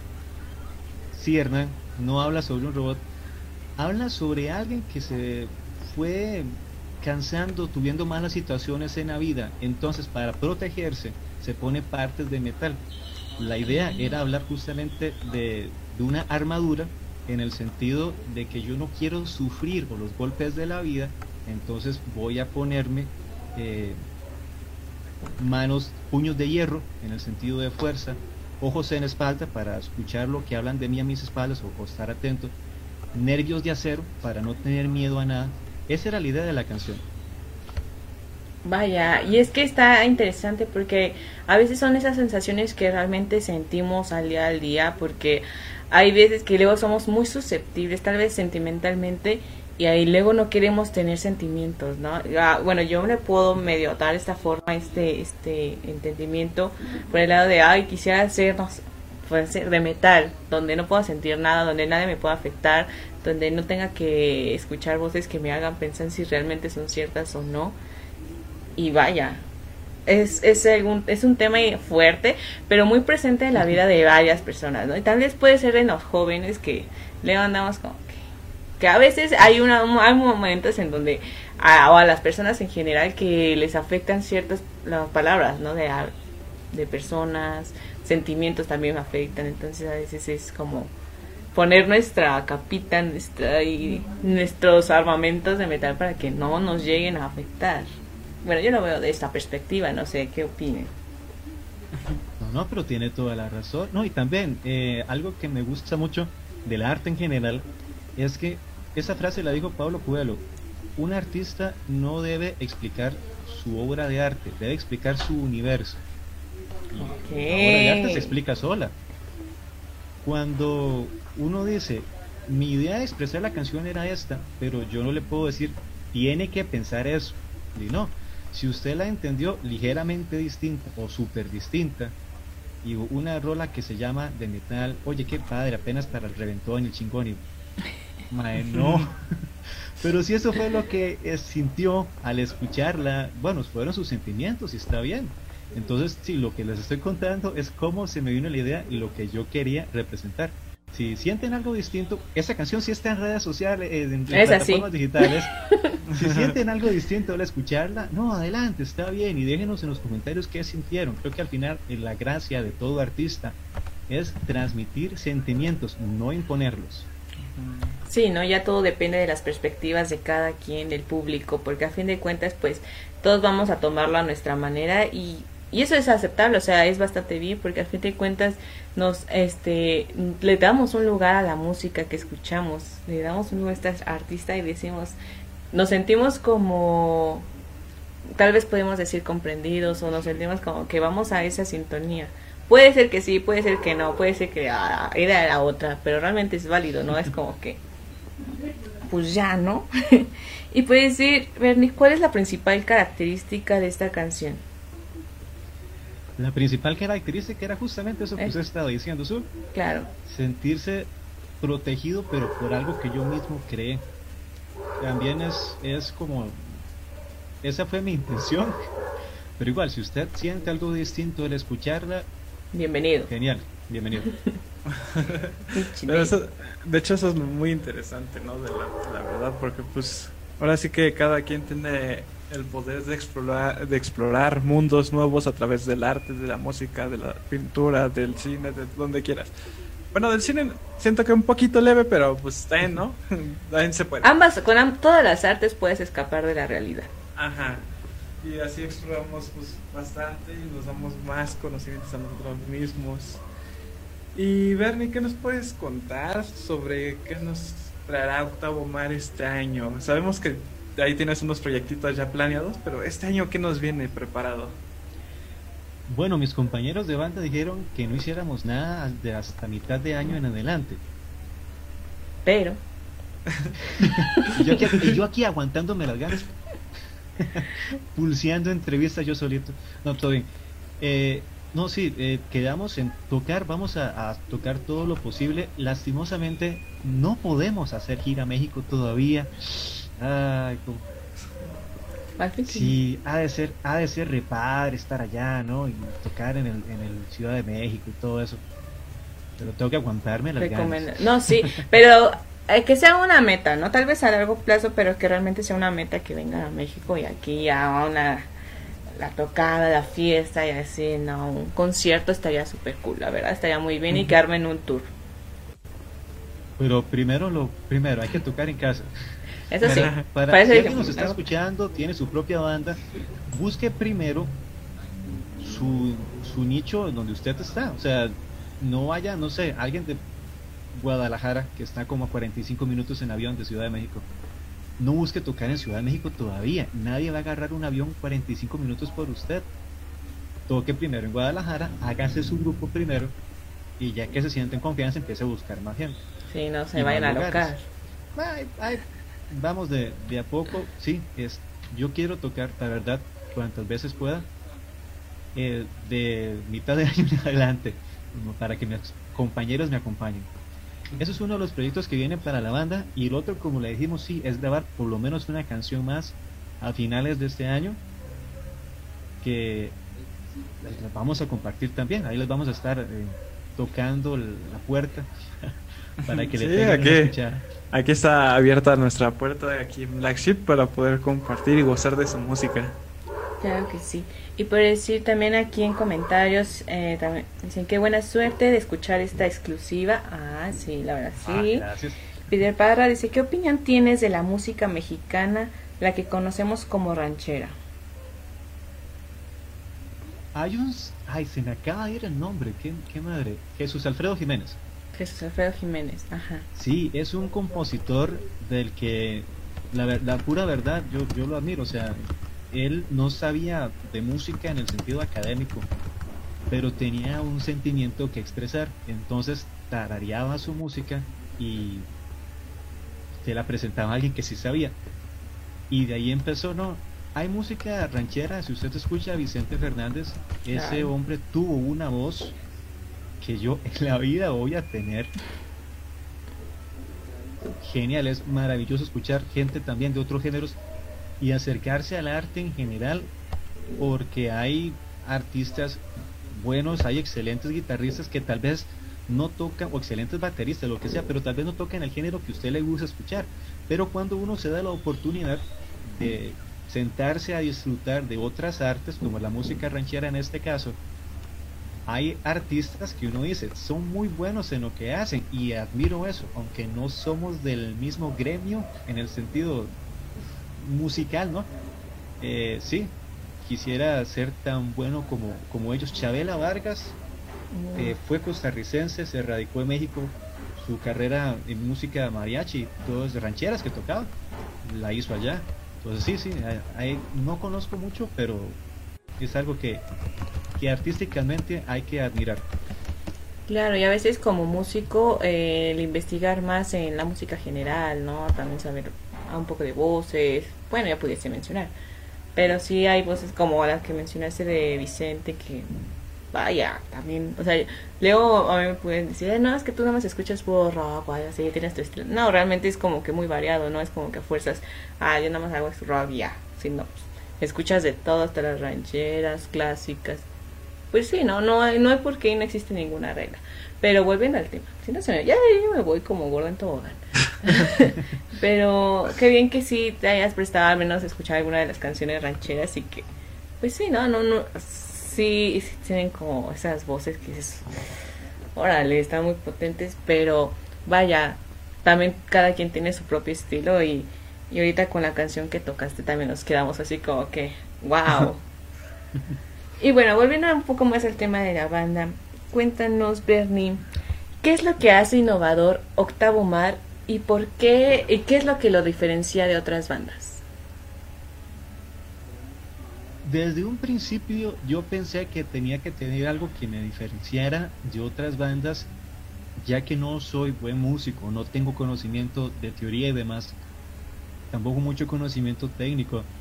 sí no habla sobre un robot, habla sobre alguien que se fue cansando, tuviendo malas situaciones en la vida, entonces para protegerse se pone partes de metal. La idea era hablar justamente de, una armadura en el sentido de que yo no quiero sufrir los golpes de la vida, entonces voy a ponerme eh, manos, puños de hierro en el sentido de fuerza, ojos en espalda para escuchar lo que hablan de mí a mis espaldas o, o estar atento, nervios de acero para no tener miedo a nada. Esa era la idea de la canción. Vaya, y es que está interesante porque a veces son esas sensaciones que realmente sentimos al día al día, porque hay veces que luego somos muy susceptibles, tal vez sentimentalmente, y ahí luego no queremos tener sentimientos, ¿no? Ah, bueno, yo le puedo medio dar esta forma, este, este entendimiento por el lado de, ay, quisiera hacernos de metal, donde no puedo sentir nada, donde nadie me pueda afectar, donde no tenga que escuchar voces que me hagan pensar si realmente son ciertas o no y vaya, es, es, algún- es un tema fuerte, pero muy presente en la vida de varias personas, ¿no? Y tal vez puede ser en los jóvenes que le andamos como que, que a veces hay, una, hay momentos en donde, a, o a las personas en general, que les afectan ciertas las palabras, ¿no? De, a- de personas, sentimientos también afectan, entonces a veces es como poner nuestra capita nuestra, y nuestros armamentos de metal para que no nos lleguen a afectar. Bueno, yo lo veo de esta perspectiva, no sé qué opinen. No, no, pero tiene toda la razón. No, y también eh, algo que me gusta mucho del arte en general es que esa frase la dijo Pablo Coelho. Un artista no debe explicar su obra de arte, debe explicar su universo. Y La obra de arte se explica sola. Cuando uno dice, mi idea de expresar la canción era esta, pero yo no le puedo decir, tiene que pensar eso. Y no, si usted la entendió ligeramente distinta o súper distinta, y una rola que se llama de metal, oye, qué padre, apenas para el reventón y el chingón, y mae, no. Pero si eso fue lo que eh, sintió al escucharla, bueno, fueron sus sentimientos y está bien. Entonces, sí, lo que les estoy contando es cómo se me vino la idea y lo que yo quería representar. Si sienten algo distinto, esa canción sí está en redes sociales, eh, en, en Es así. plataformas digitales. si sienten algo distinto al escucharla, no, adelante, está bien. Y déjenos en los comentarios qué sintieron. Creo que al final eh, la gracia de todo artista es transmitir sentimientos, no imponerlos. Sí, ¿no? Ya todo depende de las perspectivas de cada quien, del público, porque a fin de cuentas, pues, todos vamos a tomarlo a nuestra manera y, y eso es aceptable, o sea, es bastante bien, porque a fin de cuentas nos, este, le damos un lugar a la música que escuchamos, le damos un lugar a este artista y decimos, nos sentimos como, tal vez podemos decir comprendidos o nos sentimos como que vamos a esa sintonía. Puede ser que sí, puede ser que no, puede ser que ah, era la otra, pero realmente es válido, ¿no? Es como que, pues ya, ¿no? y puedes decir, Bernie, ¿cuál es la principal característica de esta canción? La principal característica era justamente eso que Eh. usted estaba diciendo, Sur. Claro, sentirse protegido pero por algo que yo mismo creé también es, es como esa fue mi intención pero igual si usted siente algo distinto al escucharla bienvenido. genial bienvenido eso- de hecho, eso es muy interesante, ¿no? De la, la verdad, porque pues ahora sí que cada quien tiene el poder de explorar, de explorar mundos nuevos a través del arte, de la música, de la pintura, del cine, de donde quieras. Bueno, del cine siento que un poquito leve, pero pues bien, ¿no? También se puede. Ambas, con todas las artes puedes escapar de la realidad. Ajá. Y así exploramos pues bastante y nos damos más conocimientos a nosotros mismos. Y Bernie, ¿qué nos puedes contar sobre qué nos traerá Octavo Mar este año? Sabemos que ahí tienes unos proyectitos ya planeados, pero este año ¿qué nos viene preparado? bueno mis compañeros de banda dijeron que no hiciéramos nada de hasta mitad de año en adelante Pero, y yo aquí, y yo aquí aguantándome las ganas Pulseando entrevistas yo solito. No, todo bien. Eh, no, sí, eh, quedamos en tocar, vamos a, a tocar todo lo posible. Lastimosamente, no podemos hacer gira a México todavía. Ay, Sí, ha de ser, ha de ser re padre estar allá, ¿no? Y tocar en el, en el Ciudad de México y todo eso. Pero tengo que aguantarme las ganas. No, sí, pero eh, que sea una meta, ¿no? Tal vez a largo plazo, pero que realmente sea una meta que vengan a México y aquí a una la tocada, la fiesta y así, no, un concierto estaría súper cool, la verdad, estaría muy bien y que armen un tour. Pero primero lo primero, hay que tocar en casa. Eso sí, Para parece si que- alguien nos está escuchando, tiene su propia banda, busque primero su, su nicho en donde usted está. O sea, no vaya, no sé, alguien de Guadalajara que está como a 45 minutos en avión de Ciudad de México. No busque tocar en Ciudad de México todavía. Nadie va a agarrar un avión 45 minutos por usted. Toque primero en Guadalajara, hágase su grupo primero y ya que se siente en confianza empiece a buscar más gente. sí, no se vayan a locar. lugares. Ay, ay, vamos de, de a poco, sí, es, yo quiero tocar, la verdad, cuantas veces pueda, eh, de mitad de año en adelante, para que mis compañeros me acompañen. Eso es uno de los proyectos que vienen para la banda y el otro, como le dijimos, sí, es grabar por lo menos una canción más a finales de este año que las vamos a compartir también. Ahí les vamos a estar eh, tocando la puerta para que le Sí, tengan aquí. una escuchada. Aquí está abierta nuestra puerta de aquí en Black Sheep para poder compartir y gozar de su música. Claro que sí. Y por decir también aquí en comentarios, eh, también dicen qué buena suerte de escuchar esta exclusiva. Ah, sí, la verdad Ah, sí. gracias. Peter Parra dice, ¿qué opinión tienes de la música mexicana, la que conocemos como ranchera? Hay un... Ay, se me acaba de ir el nombre. ¿Qué, qué madre? Jesús Alfredo Jiménez. Jesús Alfredo Jiménez, ajá. Sí, es un compositor del que la, la pura verdad yo, yo lo admiro. O sea, él no sabía de música en el sentido académico, pero tenía un sentimiento que expresar. Entonces tarareaba su música y te la presentaba a alguien que sí sabía. Y de ahí empezó, ¿no? Hay música ranchera, si usted escucha a Vicente Fernández, ese hombre tuvo una voz que yo en la vida voy a tener. Genial, es maravilloso escuchar gente también de otros géneros y acercarse al arte en general, porque hay artistas buenos, hay excelentes guitarristas que tal vez no tocan, o excelentes bateristas, lo que sea, pero tal vez no tocan el género que usted le gusta escuchar. Pero cuando uno se da la oportunidad de sentarse a disfrutar de otras artes, como la música ranchera en este caso, hay artistas que uno dice, son muy buenos en lo que hacen y admiro eso, aunque no somos del mismo gremio en el sentido musical, ¿no? Eh, sí, quisiera ser tan bueno como, como ellos. Chabela Vargas eh, fue costarricense, se radicó en México, su carrera en música mariachi, todas rancheras que tocaba, la hizo allá. Entonces sí, sí, hay- no conozco mucho, pero es algo que, que artísticamente hay que admirar. Claro, y a veces como músico, eh, el investigar más en la música general, ¿no? También saber un poco de voces, bueno, ya pudiese mencionar. Pero sí hay voces como las que mencionaste de Vicente, que vaya, también, o sea, luego a mí me pueden decir, "Eh, no, es que tú nada más escuchas puro rock, o algo así, tienes tu estilo. No, realmente es como que muy variado, ¿no? Es como que fuerzas, ah, yo nada más hago rock, ya, sino pues, escuchas de todo, hasta las rancheras, clásicas. Pues sí, no, no hay, no hay por qué no existe ninguna regla. Pero volviendo al tema, si no se me, ya yo me voy como gordo en tobogán. Pero qué bien que sí te hayas prestado al menos a escuchar alguna de las canciones rancheras y que, pues sí, no, no, no, sí, sí tienen como esas voces que dices, órale, están muy potentes, pero vaya, también cada quien tiene su propio estilo y, y ahorita con la canción que tocaste también nos quedamos así como que, wow. y bueno, volviendo un poco más al tema de la banda, cuéntanos, Bernie, ¿qué es lo que hace innovador Octavo Mar y por qué, y qué es lo que lo diferencia de otras bandas? Desde un principio yo pensé que tenía que tener algo que me diferenciara de otras bandas, ya que no soy buen músico, no tengo conocimiento de teoría y demás, tampoco mucho conocimiento técnico.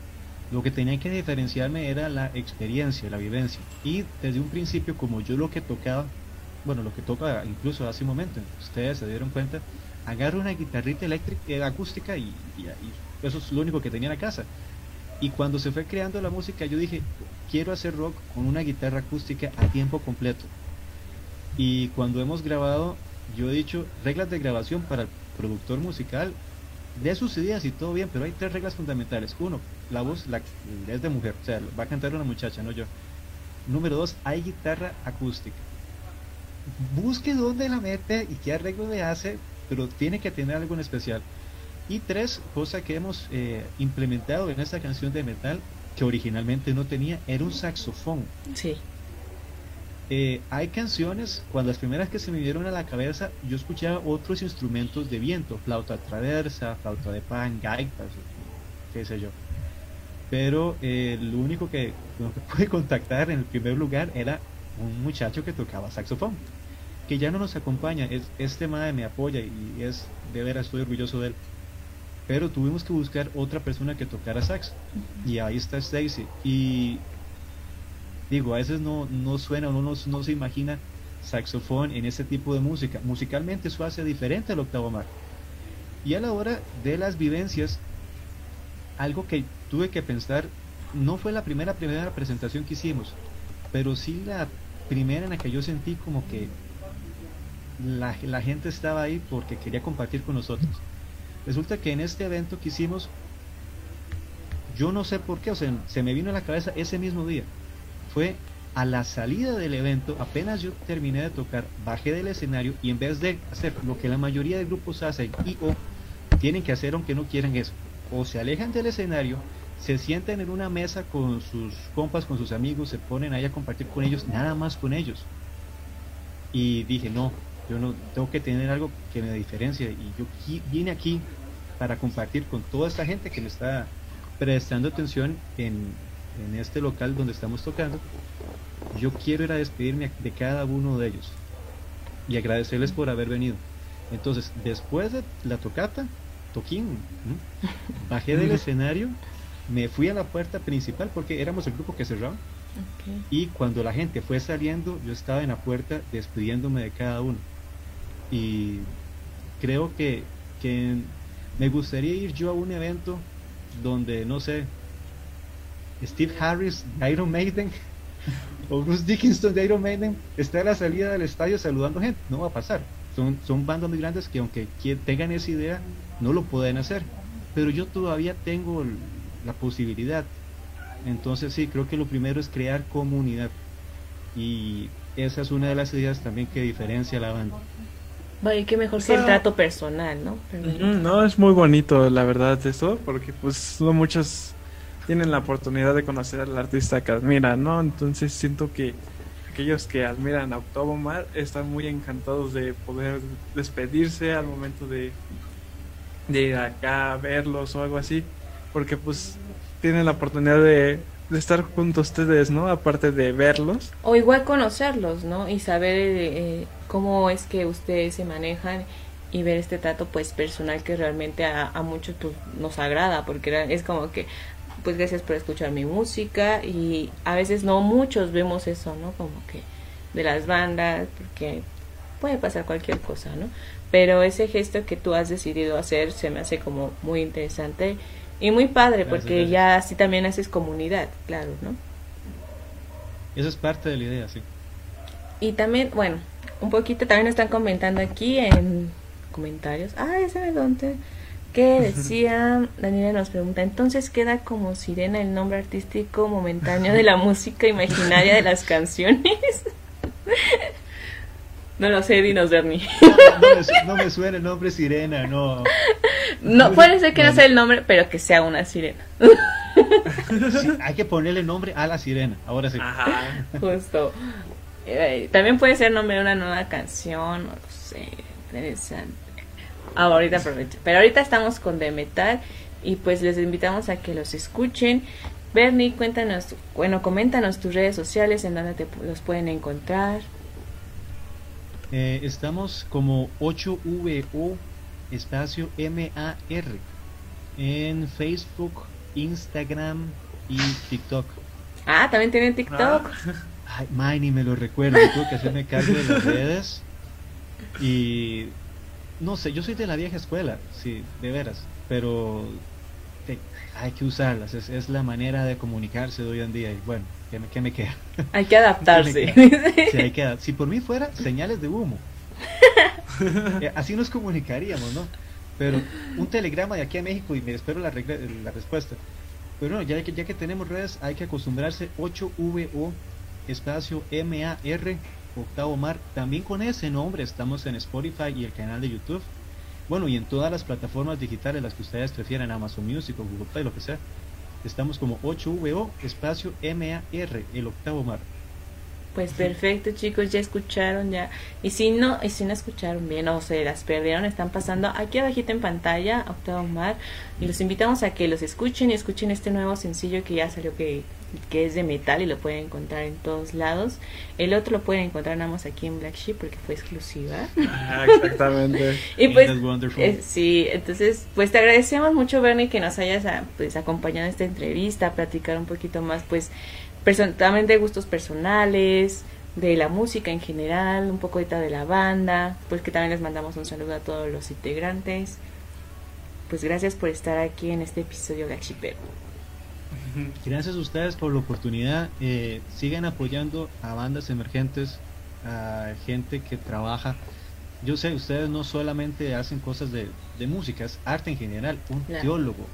Lo que tenía que diferenciarme era la experiencia, la vivencia. Y desde un principio, como yo lo que tocaba, bueno, lo que toca incluso hace un momento, ustedes se dieron cuenta, agarro una guitarrita eléctrica, eh, acústica y, eso es lo único que tenía en la casa. Y cuando se fue creando la música, yo dije, quiero hacer rock con una guitarra acústica a tiempo completo. Y cuando hemos grabado, yo he dicho reglas de grabación para el productor musical, de sus ideas y todo bien, pero hay tres reglas fundamentales. Uno, la voz la, es de mujer, o sea, va a cantar una muchacha, no yo. Número dos, hay guitarra acústica. Busque dónde la mete y qué arreglo le hace, pero tiene que tener algo en especial. Y tres, cosa que hemos eh, implementado en esta canción de metal, que originalmente no tenía, era un saxofón. Sí. Eh, hay canciones, cuando las primeras que se me dieron a la cabeza, yo escuchaba otros instrumentos de viento, flauta traversa, flauta de pan, gaitas, qué sé yo. Pero eh, lo único que, lo que pude contactar en el primer lugar era un muchacho que tocaba saxofón, que ya no nos acompaña, es, este madre me apoya y es, de veras estoy orgulloso de él. Pero tuvimos que buscar otra persona que tocara sax. Y ahí está Stacy. Y digo, a veces no, no suena, uno no, no se imagina saxofón en ese tipo de música. Musicalmente eso hace diferente al octavo mar. Y a la hora de las vivencias, algo que tuve que pensar, no fue la primera primera presentación que hicimos, pero sí la primera en la que yo sentí como que la, gente estaba ahí porque quería compartir con nosotros. Resulta que en este evento que hicimos, yo no sé por qué, o sea, se me vino a la cabeza ese mismo día. Fue a la salida del evento, apenas yo terminé de tocar, bajé del escenario y en vez de hacer lo que la mayoría de grupos hacen y o tienen que hacer aunque no quieran eso, o se alejan del escenario, se sientan en una mesa con sus compas, con sus amigos, se ponen ahí a compartir con ellos, nada más con ellos. Y dije, no, yo no tengo que tener algo que me diferencie y yo qui- vine aquí para compartir con toda esta gente que me está prestando atención en, en este local donde estamos tocando. Yo quiero ir a despedirme de cada uno de ellos y agradecerles por haber venido. Entonces, después de la tocata, toquín, ¿no? bajé del escenario, me fui a la puerta principal porque éramos el grupo que cerraba. Y cuando la gente fue saliendo, yo estaba en la puerta despidiéndome de cada uno. Y creo que, que me gustaría ir yo a un evento donde, no sé, Steve Harris de Iron Maiden o Bruce Dickinson de Iron Maiden está a la salida del estadio saludando gente. No va a pasar. Son, son bandas muy grandes que aunque tengan esa idea, no lo pueden hacer. Pero yo todavía tengo la posibilidad. Entonces sí, creo que lo primero es crear comunidad. Y esa es una de las ideas también que diferencia la banda. Vaya, qué mejor que el trato personal, ¿no? No, es muy bonito, la verdad, eso, porque pues no muchos tienen la oportunidad de conocer al artista que admiran, ¿no? Entonces siento que aquellos que admiran a Octavo Mar están muy encantados de poder despedirse al momento de, de ir acá a verlos o algo así, porque pues tienen la oportunidad de, de estar junto a ustedes, ¿no? Aparte de verlos. O igual conocerlos, ¿no? Y saber eh, cómo es que ustedes se manejan y ver este trato pues personal que realmente a, a muchos pues, nos agrada, porque es como que pues gracias por escuchar mi música y a veces no muchos vemos eso, ¿no? Como que de las bandas, porque puede pasar cualquier cosa, ¿no? Pero ese gesto que tú has decidido hacer se me hace como muy interesante y muy padre, Gracias, porque gracias. ya así también haces comunidad, claro, ¿no? Esa es parte de la idea, sí. Y también, bueno, un poquito también están comentando aquí en comentarios. Ah, ese me donde que decía, Daniela nos pregunta, entonces queda como sirena el nombre artístico momentáneo de la música imaginaria de las canciones. no lo sé, dinos Bernie. No me, no me suena el nombre Sirena, no. No, puede ser que no sea el nombre, pero que sea una sirena. Sí, hay que ponerle nombre a la sirena, ahora sí. Ajá. Justo. Eh, también puede ser nombre de una nueva canción, no lo sé, interesante. Ah, ahorita aprovecho. Pero ahorita estamos con The Metal y pues les invitamos a que los escuchen. Bernie, cuéntanos, bueno, coméntanos tus redes sociales en donde te los pueden encontrar. Eh, estamos como 8VO espacio MAR en Facebook, Instagram, y TikTok. Ah, también tienen TikTok. Ay, mae, ni me lo recuerdo, tuve que hacerme cargo de las redes. Y no sé, yo soy de la vieja escuela, sí, de veras, pero te- hay que usarlas, es, es la manera de comunicarse de hoy en día. Y bueno, ¿qué me, qué me queda? Hay que adaptarse. Hay que- si por mí fuera, señales de humo. Eh, Así nos comunicaríamos, ¿no? Pero un telegrama de aquí a México y me espero la, respuesta. Pero no, ya que, ya que tenemos redes, hay que acostumbrarse 8VO, espacio MAR, octavo mar. También con ese nombre estamos en Spotify y el canal de YouTube. Bueno, y en todas las plataformas digitales, las que ustedes prefieran, Amazon Music o Google Play, lo que sea. Estamos como 8VO, espacio MAR, el octavo mar. Pues perfecto, chicos, ya escucharon ya. Y si no, y si no escucharon bien o se las perdieron, están pasando aquí abajito en pantalla, Octavo Mar. Y los invitamos a que los escuchen y escuchen este nuevo sencillo que ya salió que, que es de metal y lo pueden encontrar en todos lados. El otro lo pueden encontrar nada más aquí en Black Sheep porque fue exclusiva. Ah, exactamente. Y pues eh, sí, entonces pues te agradecemos mucho Bernie que nos hayas ah, pues acompañado en esta entrevista, a platicar un poquito más pues también de gustos personales, de la música en general, un poco de la banda, pues que también les mandamos un saludo a todos los integrantes. Pues gracias por estar aquí en este episodio Black Sheepero. Gracias a ustedes por la oportunidad. Eh, sigan apoyando a bandas emergentes, a gente que trabaja. Yo sé, ustedes no solamente hacen cosas de, de música, es arte en general. Un Claro. teólogo.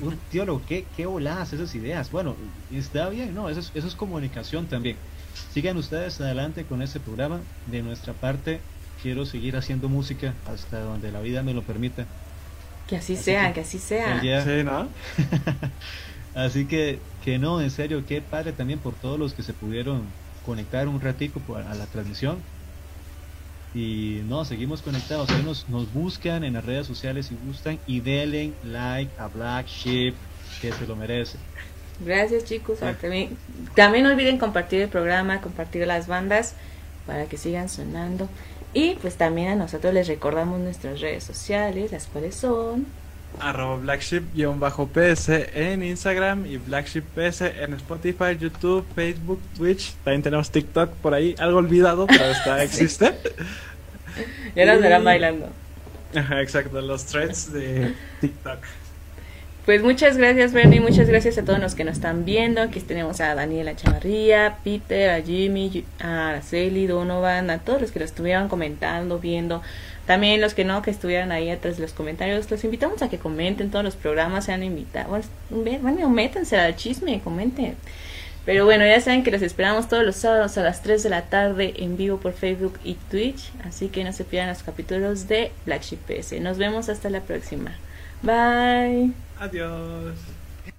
Un teólogo, ¿qué, qué voladas esas ideas? Bueno, está bien, ¿no? Eso es, eso es comunicación también. Sigan ustedes adelante con este programa. De nuestra parte, quiero seguir haciendo música hasta donde la vida me lo permita. Que así Así sea, que- que así sea. Ya. Sí, ¿no? Así que, que no, en serio, qué padre también por todos los que se pudieron conectar un ratico a la transmisión. Y no, seguimos conectados. Ahí nos, nos buscan en las redes sociales si gustan y denle like a Black Sheep, que se lo merece. Gracias chicos. También, también no olviden compartir el programa, compartir las bandas para que sigan sonando. Y pues también a nosotros les recordamos nuestras redes sociales, las cuales son... Arroba blackship-ps en Instagram y blackship-ps en Spotify, YouTube, Facebook, Twitch. También tenemos TikTok por ahí, algo olvidado, pero está, existe. Ya nos Y- verán bailando. Ajá, exacto, los threads de TikTok. Pues muchas gracias Bernie, muchas gracias a todos los que nos están viendo. Aquí tenemos a Daniela Chavarría, Peter, a Jimmy, a Araceli, Donovan, a todos los que lo estuvieron comentando, viendo. También los que no, que estuvieran ahí atrás de los comentarios. Los invitamos a que comenten todos los programas, sean invitados. Bueno, bueno, métanse al chisme, comenten. Pero bueno, ya saben que los esperamos todos los sábados a las 3 de la tarde en vivo por Facebook y Twitch. Así que no se pierdan los capítulos de Black Sheep PS. Nos vemos hasta la próxima. Bye. Adiós.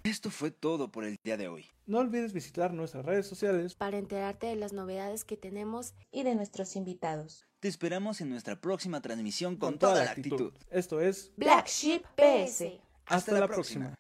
Esto fue todo por el día de hoy. No olvides visitar nuestras redes sociales Para enterarte de las novedades que tenemos y de nuestros invitados. Te esperamos en nuestra próxima transmisión con, con toda la actitud. Esto es Black Sheep PS. Hasta la próxima.